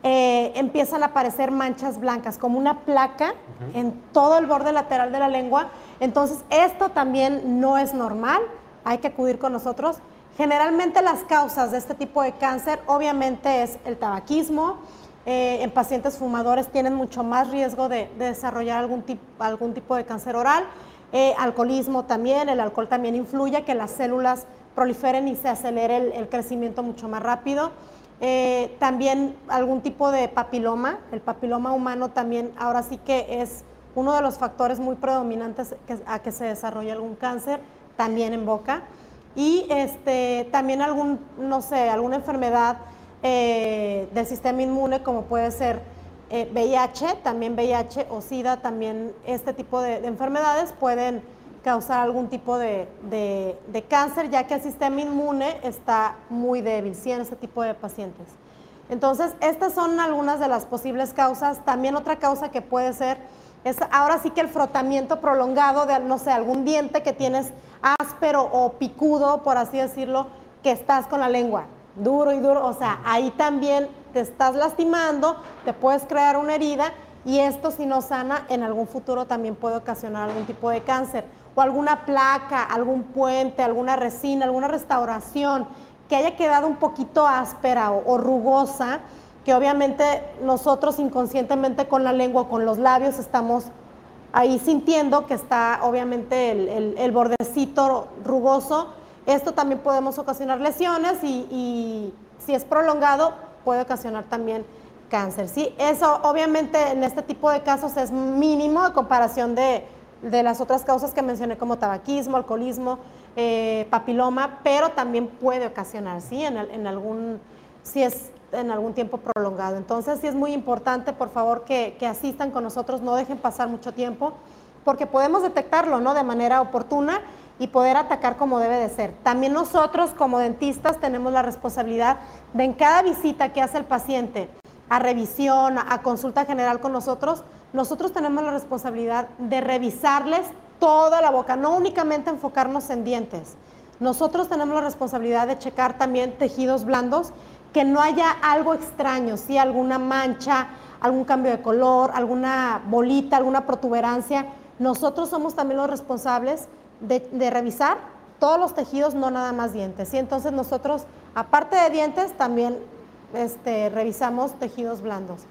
eh, empiezan a aparecer manchas blancas, como una placa en todo el borde lateral de la lengua. Entonces, esto también no es normal. Hay que acudir con nosotros. Generalmente las causas de este tipo de cáncer obviamente es el tabaquismo. Eh, en pacientes fumadores tienen mucho más riesgo de, desarrollar algún, tipo de cáncer oral. Eh, alcoholismo también, el alcohol también influye que las células proliferen y se acelere el, crecimiento mucho más rápido. Eh, también algún tipo de papiloma, el papiloma humano también ahora sí que es uno de los factores muy predominantes a que se desarrolle algún cáncer, también en boca y este, también algún, no sé, alguna enfermedad eh, del sistema inmune como puede ser VIH, eh, también VIH o SIDA, también este tipo de, enfermedades pueden causar algún tipo de, cáncer, ya que el sistema inmune está muy débil, sí, en este tipo de pacientes. Entonces, estas son algunas de las posibles causas. También otra causa que puede ser Es ahora sí que el frotamiento prolongado de, no sé, algún diente que tienes áspero o picudo, por así decirlo, que estás con la lengua duro y duro. O sea, ahí también te estás lastimando, te puedes crear una herida y esto si no sana en algún futuro también puede ocasionar algún tipo de cáncer o alguna placa, algún puente, alguna resina, alguna restauración que haya quedado un poquito áspera o, rugosa, que obviamente nosotros inconscientemente con la lengua, con los labios estamos ahí sintiendo que está obviamente el, bordecito rugoso. Esto también podemos ocasionar lesiones y, si es prolongado puede ocasionar también cáncer. ¿sí? Eso obviamente en este tipo de casos es mínimo a comparación de, las otras causas que mencioné como tabaquismo, alcoholismo, eh, papiloma, pero también puede ocasionar, ¿sí? En, algún, si es en algún tiempo prolongado. Entonces sí es muy importante, por favor, que, que, asistan con nosotros, no dejen pasar mucho tiempo, porque podemos detectarlo, ¿no? De manera oportuna y poder atacar como debe de ser. También nosotros como dentistas tenemos la responsabilidad de en cada visita que hace el paciente, a revisión, a consulta general con nosotros, nosotros tenemos la responsabilidad de revisarles toda la boca, no únicamente enfocarnos en dientes. Nosotros tenemos la responsabilidad de checar también tejidos blandos, que no haya algo extraño, si alguna mancha, algún cambio de color, alguna bolita, alguna protuberancia. Nosotros somos también los responsables de, de revisar todos los tejidos, no nada más dientes. Y entonces nosotros, aparte de dientes, también este, revisamos tejidos blandos.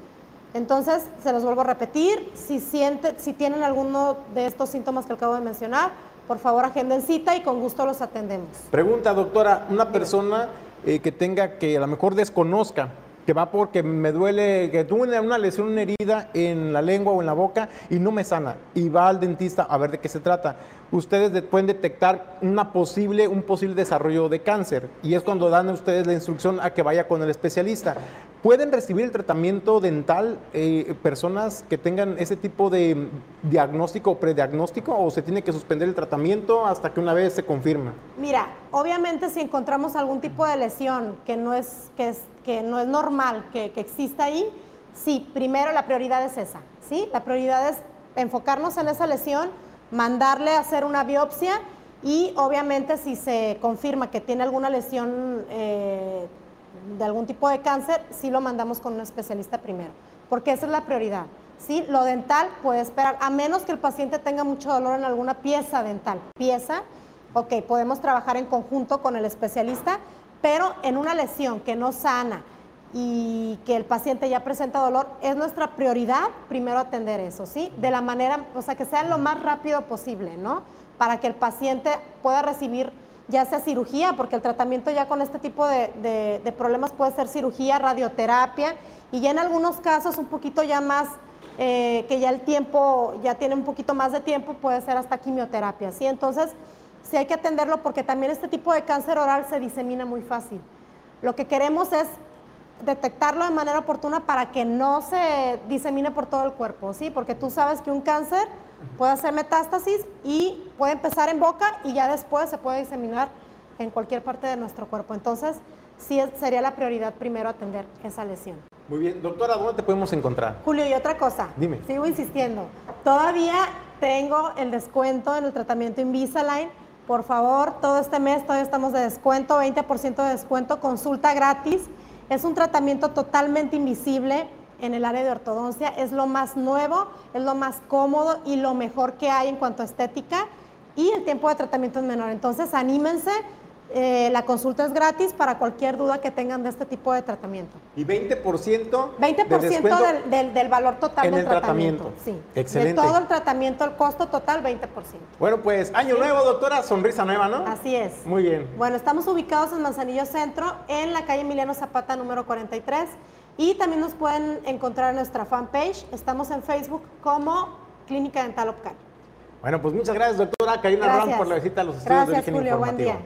Entonces, se los vuelvo a repetir, si, siente, si tienen alguno de estos síntomas que acabo de mencionar, por favor agenden cita y con gusto los atendemos. Pregunta, doctora, una persona eh, que tenga, que a lo mejor desconozca, que va porque me duele, que tuve una lesión, una herida en la lengua o en la boca y no me sana, y va al dentista a ver de qué se trata. Ustedes pueden detectar una posible, un posible desarrollo de cáncer. Y es cuando dan a ustedes la instrucción a que vaya con el especialista. ¿Pueden recibir el tratamiento dental eh, personas que tengan ese tipo de diagnóstico o prediagnóstico o se tiene que suspender el tratamiento hasta que una vez se confirma? Mira, obviamente si encontramos algún tipo de lesión que no es, que es, que no es normal que, que exista ahí, sí, primero la prioridad es esa, ¿sí? La prioridad es enfocarnos en esa lesión mandarle a hacer una biopsia y obviamente si se confirma que tiene alguna lesión eh, de algún tipo de cáncer, sí lo mandamos con un especialista primero, porque esa es la prioridad. ¿sí? Lo dental puede esperar, a menos que el paciente tenga mucho dolor en alguna pieza dental. Pieza, ok, podemos trabajar en conjunto con el especialista, pero en una lesión que no sana, y que el paciente ya presenta dolor, es nuestra prioridad primero atender eso, ¿sí? De la manera, o sea, que sea lo más rápido posible, ¿no? Para que el paciente pueda recibir ya sea cirugía, porque el tratamiento ya con este tipo de, problemas puede ser cirugía, radioterapia, y ya en algunos casos un poquito ya más, eh, que ya el tiempo, ya tiene un poquito más de tiempo, puede ser hasta quimioterapia, ¿sí? Entonces, sí hay que atenderlo porque también este tipo de cáncer oral se disemina muy fácil. Lo que queremos es detectarlo de manera oportuna para que no se disemine por todo el cuerpo, ¿sí? Porque tú sabes que un cáncer puede hacer metástasis y puede empezar en boca y ya después se puede diseminar en cualquier parte de nuestro cuerpo. Entonces, sí sería la prioridad primero atender esa lesión. Muy bien, doctora, ¿dónde te podemos encontrar? Julio, y otra cosa. Dime. Sigo insistiendo. Todavía tengo el descuento en el tratamiento Invisalign. Por favor, todo este mes todavía estamos de descuento, 20% de descuento, consulta gratis es un tratamiento totalmente invisible en el área de ortodoncia, es lo más nuevo, es lo más cómodo y lo mejor que hay en cuanto a estética y el tiempo de tratamiento es menor. Entonces, anímense, eh, la consulta es gratis para cualquier duda que tengan de este tipo de tratamiento. ¿Y 20%? 20% del, del, valor total en del el tratamiento. Sí. Excelente. De todo el tratamiento, el costo total, 20%. Bueno, pues año nuevo, doctora, sonrisa nueva, ¿no? Así es. Muy bien. Bueno, estamos ubicados en Manzanillo Centro, en la calle Emiliano Zapata, número 43. Y también nos pueden encontrar en nuestra fanpage. Estamos en Facebook como Clínica Dental Opcal. Bueno, pues muchas gracias, doctora Karina Ram, por la visita a los estudios gracias, de Julio, Buen día.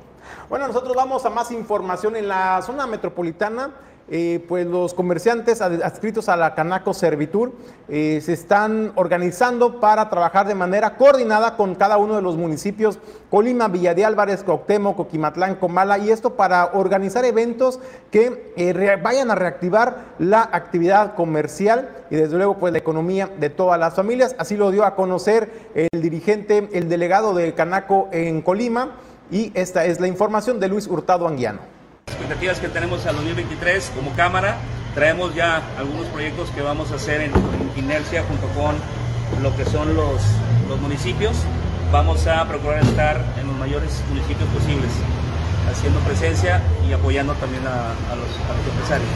Bueno, nosotros vamos a más información en la zona metropolitana. Eh, pues los comerciantes adscritos a la Canaco Servitur eh, se están organizando para trabajar de manera coordinada con cada uno de los municipios Colima, Villa de Álvarez, Coctemo, Coquimatlán, Comala y esto para organizar eventos que eh, vayan a reactivar la actividad comercial y desde luego pues la economía de todas las familias. Así lo dio a conocer el dirigente, el delegado de Canaco en Colima y esta es la información de Luis Hurtado Anguiano expectativas que tenemos al 2023 como Cámara. Traemos ya algunos proyectos que vamos a hacer en, inercia junto con lo que son los, los municipios. Vamos a procurar estar en los mayores municipios posibles, haciendo presencia y apoyando también a, los, empresarios.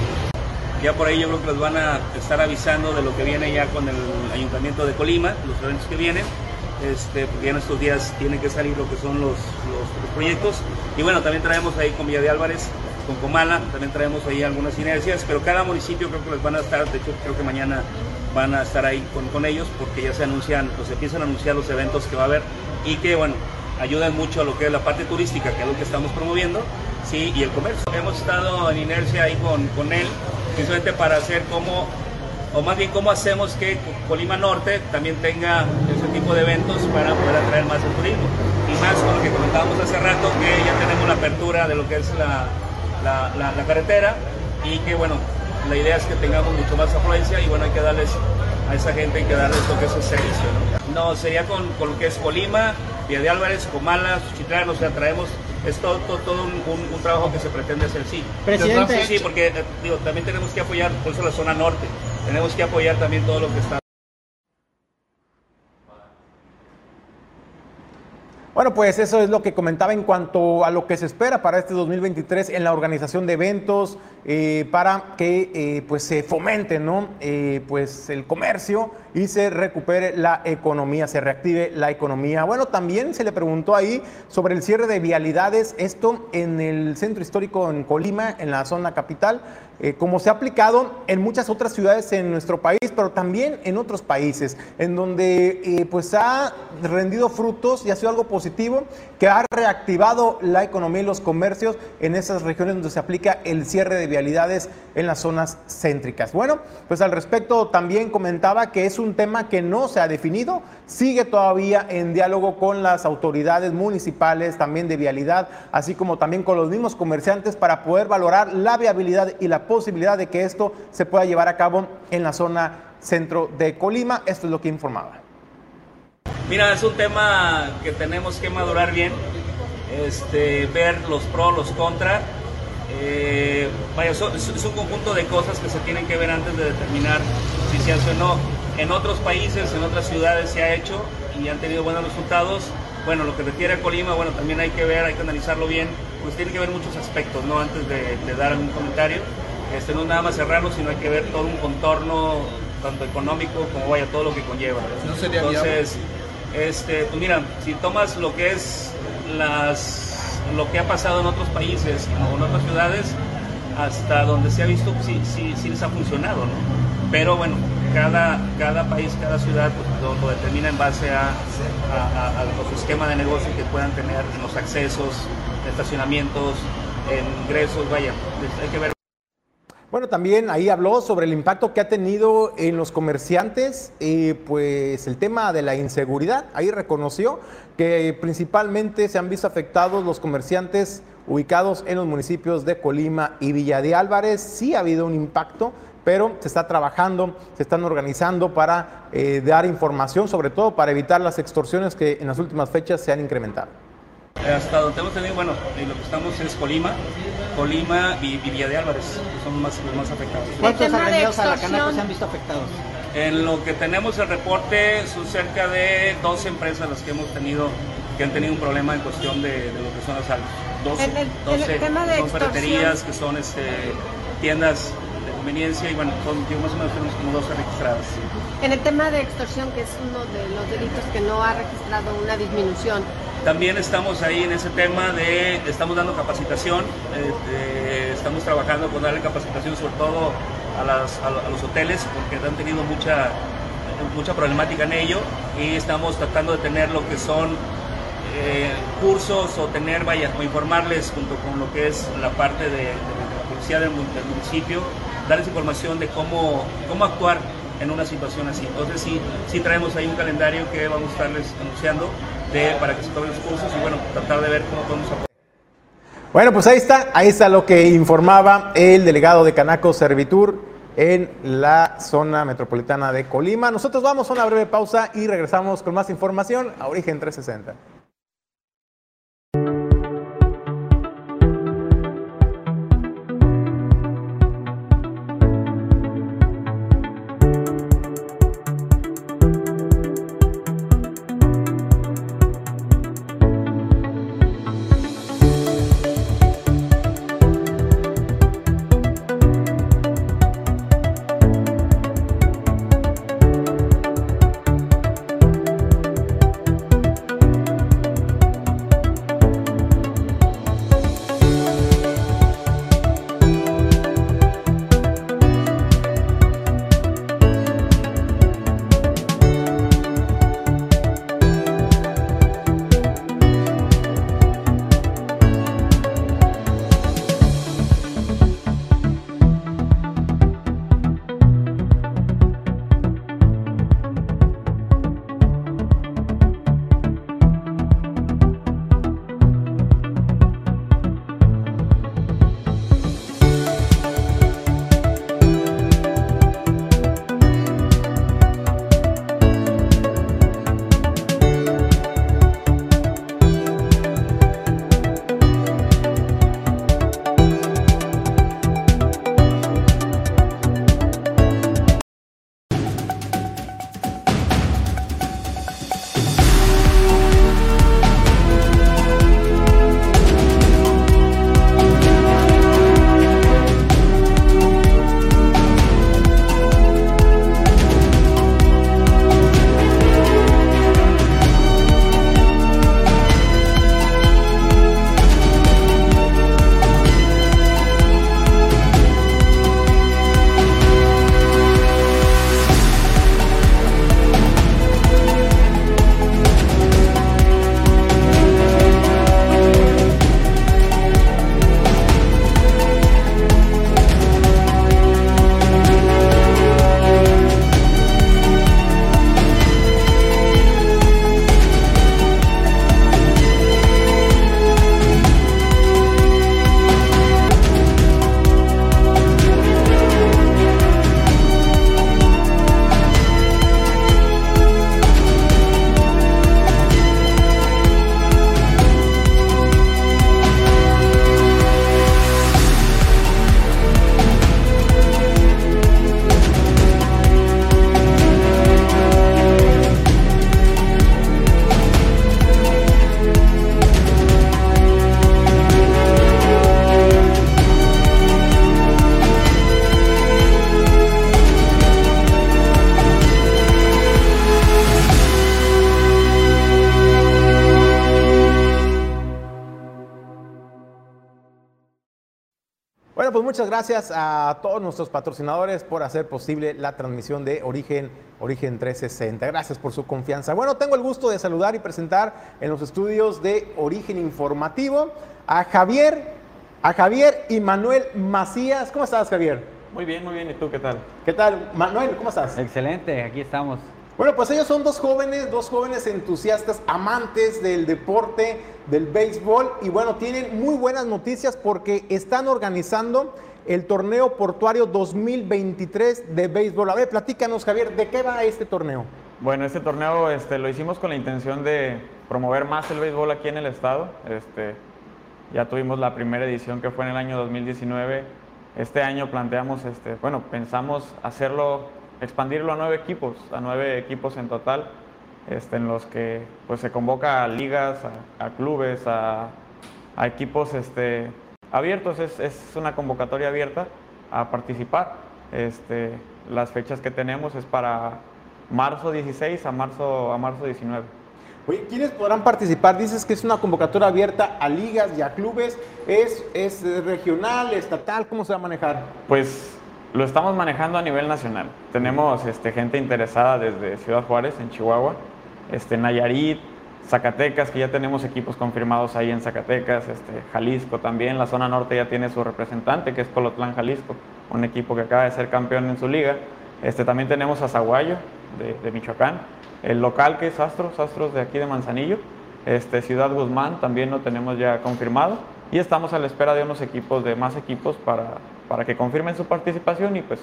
Ya por ahí yo creo que los van a estar avisando de lo que viene ya con el Ayuntamiento de Colima, los eventos que vienen. Este, porque en estos días tienen que salir lo que son los, los, proyectos. Y bueno, también traemos ahí con Villa de Álvarez con Comala, también traemos ahí algunas inercias, pero cada municipio creo que les van a estar, de hecho creo que mañana van a estar ahí con, con ellos porque ya se anuncian, pues empiezan a anunciar los eventos que va a haber y que bueno, ayudan mucho a lo que es la parte turística, que es lo que estamos promoviendo, sí, y el comercio. Hemos estado en inercia ahí con, con él, precisamente para hacer como, o más bien cómo hacemos que Colima Norte también tenga ese tipo de eventos para poder atraer más el turismo. Y más con lo que comentábamos hace rato, que ya tenemos la apertura de lo que es la, la, la, carretera y que bueno, la idea es que tengamos mucho más afluencia y bueno, hay que darles a esa gente, hay que darles lo que es el servicio. ¿no? sería con, con, lo que es Colima, Villa de Álvarez, Comala, Chitlán, o sea, traemos, es todo, todo, un, un, trabajo que se pretende hacer, sí. Presidente. Sí, sí, porque eh, digo, también tenemos que apoyar, por eso la zona norte, tenemos que apoyar también todo lo que está Bueno, pues eso es lo que comentaba en cuanto a lo que se espera para este 2023 en la organización de eventos eh, para que eh, pues se fomente ¿no? Eh, pues el comercio y se recupere la economía, se reactive la economía. Bueno, también se le preguntó ahí sobre el cierre de vialidades, esto en el centro histórico en Colima, en la zona capital. Eh, como se ha aplicado en muchas otras ciudades en nuestro país, pero también en otros países, en donde eh, pues ha rendido frutos y ha sido algo positivo, que ha reactivado la economía y los comercios en esas regiones donde se aplica el cierre de vialidades en las zonas céntricas. Bueno, pues al respecto también comentaba que es un tema que no se ha definido, sigue todavía en diálogo con las autoridades municipales, también de vialidad, así como también con los mismos comerciantes para poder valorar la viabilidad y la posibilidad de que esto se pueda llevar a cabo en la zona centro de Colima. Esto es lo que informaba. Mira, es un tema que tenemos que madurar bien, este, ver los pros, los contras. Eh, vaya, es un conjunto de cosas que se tienen que ver antes de determinar si se hace o no. En otros países, en otras ciudades se ha hecho y han tenido buenos resultados. Bueno, lo que refiere a Colima, bueno, también hay que ver, hay que analizarlo bien, pues tiene que ver muchos aspectos, ¿no? Antes de, de dar algún comentario. Este, no es nada más cerrarlo, sino hay que ver todo un contorno, tanto económico como vaya, todo lo que conlleva. Entonces, este, pues mira, si tomas lo que es las, lo que ha pasado en otros países o en otras ciudades, hasta donde se ha visto, pues sí, sí, sí les ha funcionado, ¿no? Pero bueno, cada, cada país, cada ciudad pues, lo, determina en base a, a, a, los esquemas de negocio que puedan tener, en los accesos, estacionamientos, en ingresos, vaya, hay que ver. Bueno, también ahí habló sobre el impacto que ha tenido en los comerciantes, y pues el tema de la inseguridad. Ahí reconoció que principalmente se han visto afectados los comerciantes ubicados en los municipios de Colima y Villa de Álvarez. Sí ha habido un impacto, pero se está trabajando, se están organizando para eh, dar información, sobre todo para evitar las extorsiones que en las últimas fechas se han incrementado. Hasta donde hemos tenido, bueno, lo que estamos es Colima, Colima y, Villa de Álvarez, que son más, los más afectados. ¿Cuántos arrendados a la Canaco se han visto afectados? En lo que tenemos el reporte son cerca de 12 empresas las que hemos tenido que han tenido un problema en cuestión de, lo que son las algas. 12, son ferreterías que son este, tiendas conveniencia y bueno, son, más o menos tenemos como 12 registradas. En el tema de extorsión, que es uno de los delitos que no ha registrado una disminución, también estamos ahí en ese tema de, estamos dando capacitación, eh, estamos trabajando con darle capacitación sobre todo a, los hoteles porque han tenido mucha, mucha problemática en ello y estamos tratando de tener lo que son eh, cursos o tener, vaya, o informarles junto con lo que es la parte de, necesidad del, municipio, darles información de cómo, cómo actuar en una situación así. Entonces sí, sí traemos ahí un calendario que vamos a estarles anunciando para que se tomen los cursos y bueno, tratar de ver cómo podemos apoyar. Bueno, pues ahí está, ahí está lo que informaba el delegado de Canaco Servitur en la zona metropolitana de Colima. Nosotros vamos a una breve pausa y regresamos con más información a Origen 360. Muchas gracias a todos nuestros patrocinadores por hacer posible la transmisión de Origen, Origen 360. Gracias por su confianza. Bueno, tengo el gusto de saludar y presentar en los estudios de Origen Informativo a Javier, a Javier y Manuel Macías. ¿Cómo estás, Javier? Muy bien, muy bien. ¿Y tú qué tal? ¿Qué tal? Manuel, ¿cómo estás? Excelente, aquí estamos. Bueno, pues ellos son dos jóvenes, dos jóvenes entusiastas, amantes del deporte, del béisbol, y bueno, tienen muy buenas noticias porque están organizando el torneo portuario 2023 de béisbol. A ver, platícanos, Javier, ¿de qué va este torneo? Bueno, este torneo este, lo hicimos con la intención de promover más el béisbol aquí en el estado. Este, ya tuvimos la primera edición que fue en el año 2019. Este año planteamos, este, bueno, pensamos hacerlo expandirlo a nueve equipos, a nueve equipos en total, este, en los que pues, se convoca a ligas, a, clubes, a, equipos este, abiertos. Es, es, una convocatoria abierta a participar. Este, las fechas que tenemos es para marzo 16 a marzo, a marzo 19. Oye, ¿quiénes podrán participar? Dices que es una convocatoria abierta a ligas y a clubes. ¿Es, es regional, estatal? ¿Cómo se va a manejar? Pues lo estamos manejando a nivel nacional. Tenemos este, gente interesada desde Ciudad Juárez, en Chihuahua, este, Nayarit, Zacatecas, que ya tenemos equipos confirmados ahí en Zacatecas, este, Jalisco también, la zona norte ya tiene su representante, que es Colotlán Jalisco, un equipo que acaba de ser campeón en su liga. Este, también tenemos a Zaguayo, de, Michoacán, el local que es Astros, Astros de aquí de Manzanillo, este, Ciudad Guzmán también lo tenemos ya confirmado. Y estamos a la espera de unos equipos, de más equipos para, para que confirmen su participación y pues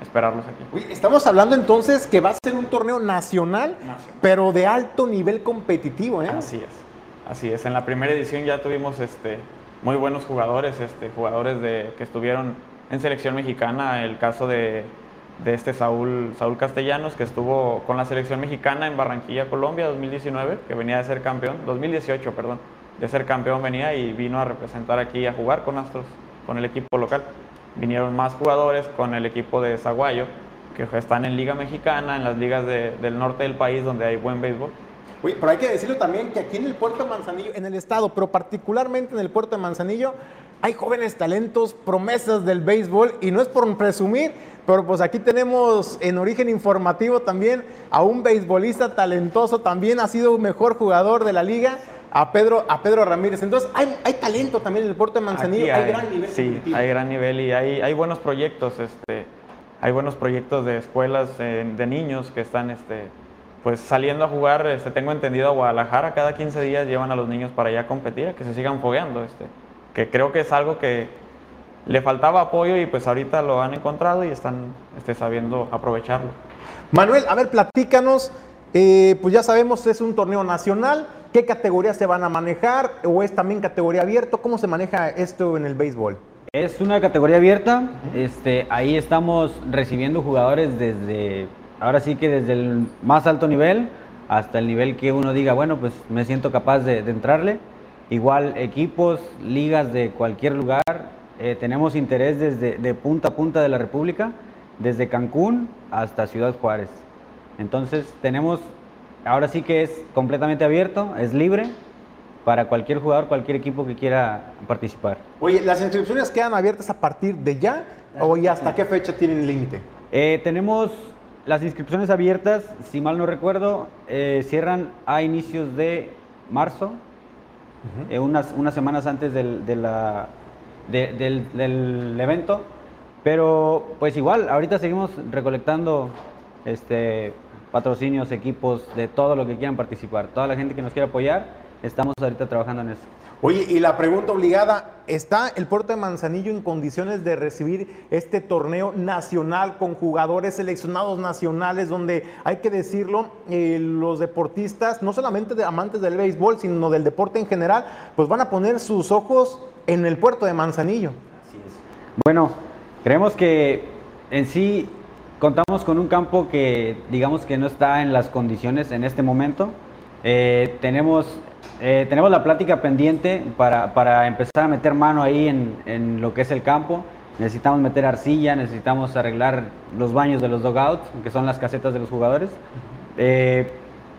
esperarlos aquí. estamos hablando entonces que va a ser un torneo nacional, pero de alto nivel competitivo, ¿eh? Así es, así es. En la primera edición ya tuvimos este, muy buenos jugadores, este, jugadores de, que estuvieron en selección mexicana, el caso de, de este Saúl, Saúl Castellanos, que estuvo con la selección mexicana en Barranquilla, Colombia, 2019, que venía de ser campeón, 2018, perdón, de ser campeón venía y vino a representar aquí a jugar con Astros, con el equipo local vinieron más jugadores con el equipo de Zaguayo, que están en Liga Mexicana, en las ligas del norte del país donde hay buen béisbol. Uy, pero hay que decirlo también que aquí en el puerto de Manzanillo, en el estado, pero particularmente en el puerto de Manzanillo, hay jóvenes talentos, promesas del béisbol, y no es por presumir, pero pues aquí tenemos en origen informativo también a un beisbolista talentoso, también ha sido un mejor jugador de la liga, a Pedro, a Pedro Ramírez. Entonces, hay, hay talento también en el puerto de Manzanillo, hay, gran nivel. Sí, hay gran nivel y hay, hay buenos proyectos, este, hay buenos proyectos de escuelas eh, de niños que están este, pues saliendo a jugar, este, tengo entendido a Guadalajara, cada 15 días llevan a los niños para allá a competir, a que se sigan fogueando, este, que creo que es algo que le faltaba apoyo y pues ahorita lo han encontrado y están este, sabiendo aprovecharlo. Manuel, a ver, platícanos, eh, pues ya sabemos, es un torneo nacional, ¿Qué categorías se van a manejar o es también categoría abierta? ¿Cómo se maneja esto en el béisbol? Es una categoría abierta. Este, ahí estamos recibiendo jugadores desde, ahora sí que desde el más alto nivel hasta el nivel que uno diga, bueno, pues me siento capaz de, entrarle. Igual equipos, ligas de cualquier lugar. Eh, tenemos interés desde de punta a punta de la República, desde Cancún hasta Ciudad Juárez. Entonces tenemos ahora sí que es completamente abierto, es libre para cualquier jugador, cualquier equipo que quiera participar. Oye, ¿las inscripciones quedan abiertas a partir de ya o ya hasta qué fecha tienen límite? Eh, tenemos las inscripciones abiertas, si mal no recuerdo, eh, cierran a inicios de marzo, eh, unas, unas semanas antes del, de la, del, del evento, pero pues igual, ahorita seguimos recolectando este, patrocinios, equipos, de todo lo que quieran participar. Toda la gente que nos quiera apoyar, estamos ahorita trabajando en eso. Oye, y la pregunta obligada, ¿está el puerto de Manzanillo en condiciones de recibir este torneo nacional con jugadores seleccionados nacionales donde hay que decirlo, eh, los deportistas, no solamente de amantes del béisbol, sino del deporte en general, pues van a poner sus ojos en el puerto de Manzanillo? Así es. Bueno, creemos que en sí Contamos con un campo que digamos que no está en las condiciones en este momento. Eh, tenemos, eh, tenemos la plática pendiente para, para, empezar a meter mano ahí en, en, lo que es el campo. Necesitamos meter arcilla, necesitamos arreglar los baños de los dogouts, que son las casetas de los jugadores. Eh,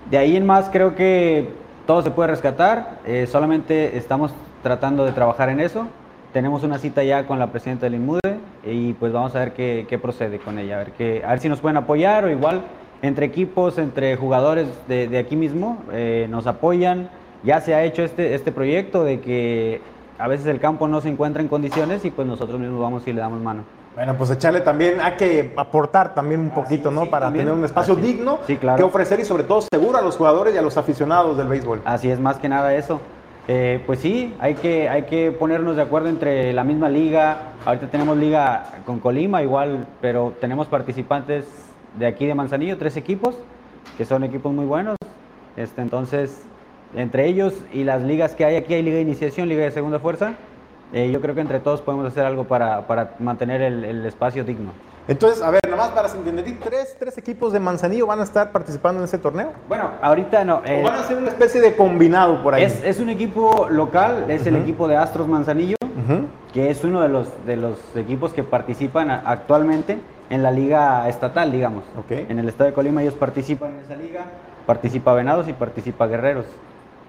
de ahí en más creo que todo se puede rescatar, solamente estamos tratando de trabajar en eso. Tenemos una cita ya con la presidenta del INMUDE y pues vamos a ver qué, qué procede con ella, a ver, qué, a ver si nos pueden apoyar o igual entre equipos, entre jugadores de, de aquí mismo, eh, nos apoyan. Ya se ha hecho este, este proyecto de que a veces el campo no se encuentra en condiciones y pues nosotros mismos vamos y le damos mano. Bueno, pues echarle también, hay que aportar también un poquito, ¿no? Para tener un espacio digno que ofrecer y sobre todo seguro a los jugadores y a los aficionados del béisbol. Así es, más que nada eso. Eh, pues sí, hay que, hay que ponernos de acuerdo entre la misma liga. Ahorita tenemos liga con Colima igual, pero tenemos participantes de aquí de Manzanillo, tres equipos, que son equipos muy buenos. Este, entonces, entre ellos y las ligas que hay aquí, hay liga de iniciación, liga de segunda fuerza. Eh, yo creo que entre todos podemos hacer algo para, para mantener el, el espacio digno. Entonces, a ver, nomás para entender, ¿tres, tres equipos de Manzanillo van a estar participando en ese torneo? Bueno, ahorita no. Eh, van a ser una especie de combinado por ahí? Es, un equipo local, es el equipo de Astros Manzanillo, que es uno de los, de los equipos que participan actualmente en la liga estatal, digamos. En el estado de Colima ellos participan en esa liga, participa Venados y participa Guerreros,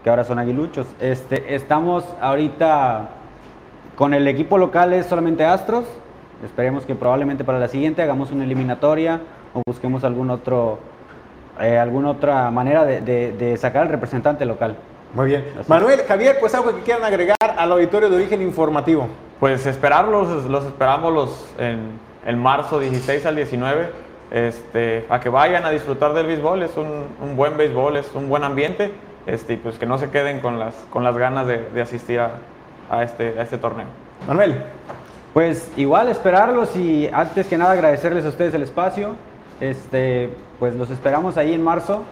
que ahora son aguiluchos. Este, estamos ahorita con el equipo local, es solamente Astros, Esperemos que probablemente para la siguiente hagamos una eliminatoria o busquemos algún otro eh, alguna otra manera de, sacar al representante local. Muy bien. Manuel, Javier, pues algo que quieran agregar al auditorio de origen informativo. Pues esperarlos, los esperamos los en, en marzo 16 al 19, este, a que vayan a disfrutar del béisbol, es un, un buen béisbol, es un buen ambiente, este, pues que no se queden con las, con las ganas de, de asistir a, a, este, a este torneo. Manuel. Pues igual esperarlos y antes que nada agradecerles a ustedes el espacio. Este, pues los esperamos ahí en marzo.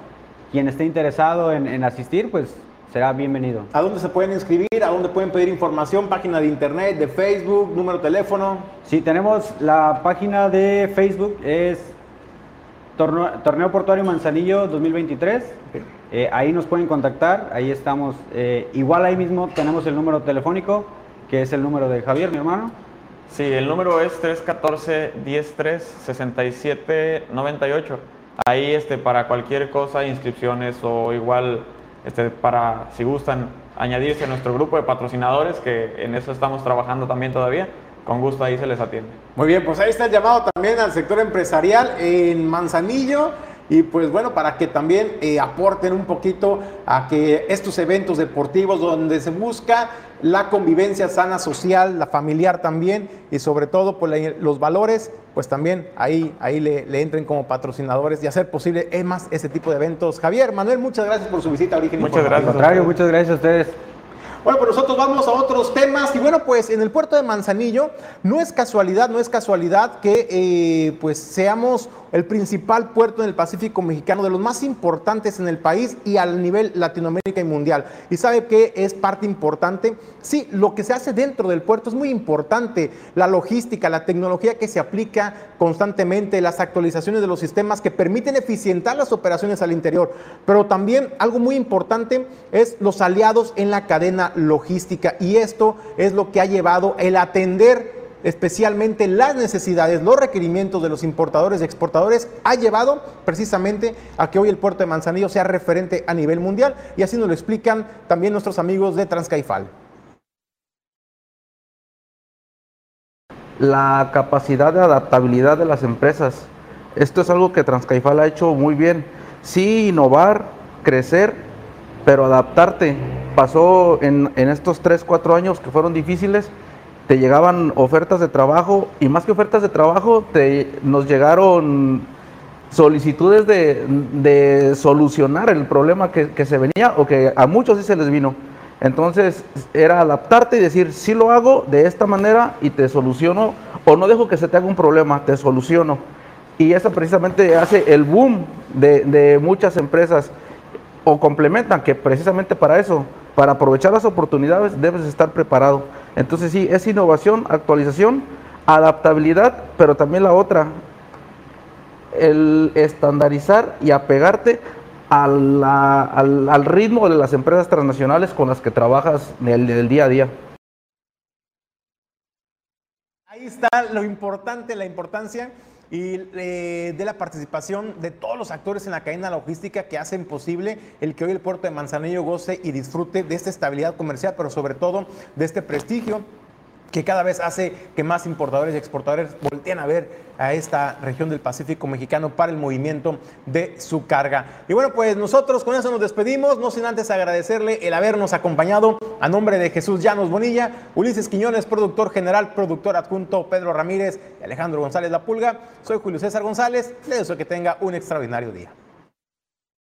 Quien esté interesado en, en asistir, pues será bienvenido. ¿A dónde se pueden inscribir? ¿A dónde pueden pedir información? ¿Página de internet, de Facebook, número de teléfono? Sí, tenemos la página de Facebook, es Torneo, Portuario Manzanillo 2023. Eh, ahí nos pueden contactar, ahí estamos. Eh, igual ahí mismo tenemos el número telefónico, que es el número de Javier, mi hermano. Sí, el número es 314-103-6798. Ahí este, para cualquier cosa, inscripciones o igual este, para si gustan añadirse a nuestro grupo de patrocinadores, que en eso estamos trabajando también todavía. Con gusto ahí se les atiende. Muy bien, pues ahí está el llamado también al sector empresarial en Manzanillo y pues bueno, para que también eh, aporten un poquito a que estos eventos deportivos donde se busca la convivencia sana social, la familiar también y sobre todo pues, los valores, pues también ahí, ahí le, entren como patrocinadores y hacer posible más ese tipo de eventos. Javier, Manuel, muchas gracias por su visita a Origen Muchas gracias. muchas gracias a ustedes. Bueno, pues nosotros vamos a otros temas y bueno, pues en el puerto de Manzanillo no es casualidad, no es casualidad que eh, pues seamos el principal puerto en el Pacífico mexicano, de los más importantes en el país y al nivel Latinoamérica y mundial. ¿Y sabe que es parte importante? Sí, lo que se hace dentro del puerto es muy importante, la logística, la tecnología que se aplica constantemente, las actualizaciones de los sistemas que permiten eficientar las operaciones al interior, pero también algo muy importante es los aliados en la cadena logística y esto es lo que ha llevado el atender especialmente las necesidades, los requerimientos de los importadores y exportadores, ha llevado precisamente a que hoy el puerto de Manzanillo sea referente a nivel mundial y así nos lo explican también nuestros amigos de Transcaifal. La capacidad de adaptabilidad de las empresas. Esto es algo que Transcaifal ha hecho muy bien. Sí, innovar, crecer, pero adaptarte. Pasó en, en estos 3, 4 años que fueron difíciles te llegaban ofertas de trabajo y más que ofertas de trabajo, te, nos llegaron solicitudes de, solucionar el problema que, se venía o que a muchos sí se les vino. Entonces era adaptarte y decir, sí lo hago de esta manera y te soluciono o no dejo que se te haga un problema, te soluciono. Y eso precisamente hace el boom de, de muchas empresas o complementan que precisamente para eso, para aprovechar las oportunidades debes estar preparado. Entonces sí, es innovación, actualización, adaptabilidad, pero también la otra, el estandarizar y apegarte al, al, ritmo de las empresas transnacionales con las que trabajas en el, día a día. Ahí está lo importante, la importancia y eh, de la participación de todos los actores en la cadena logística que hacen posible el que hoy el puerto de Manzanillo goce y disfrute de esta estabilidad comercial, pero sobre todo de este prestigio que cada vez hace que más importadores y exportadores volteen a ver a esta región del Pacífico mexicano para el movimiento de su carga. Y bueno, pues nosotros con eso nos despedimos, no sin antes agradecerle el habernos acompañado a nombre de Jesús Llanos Bonilla, Ulises Quiñones, productor general, productor adjunto Pedro Ramírez y Alejandro González La Pulga. Soy Julio César González, le deseo que tenga un extraordinario día.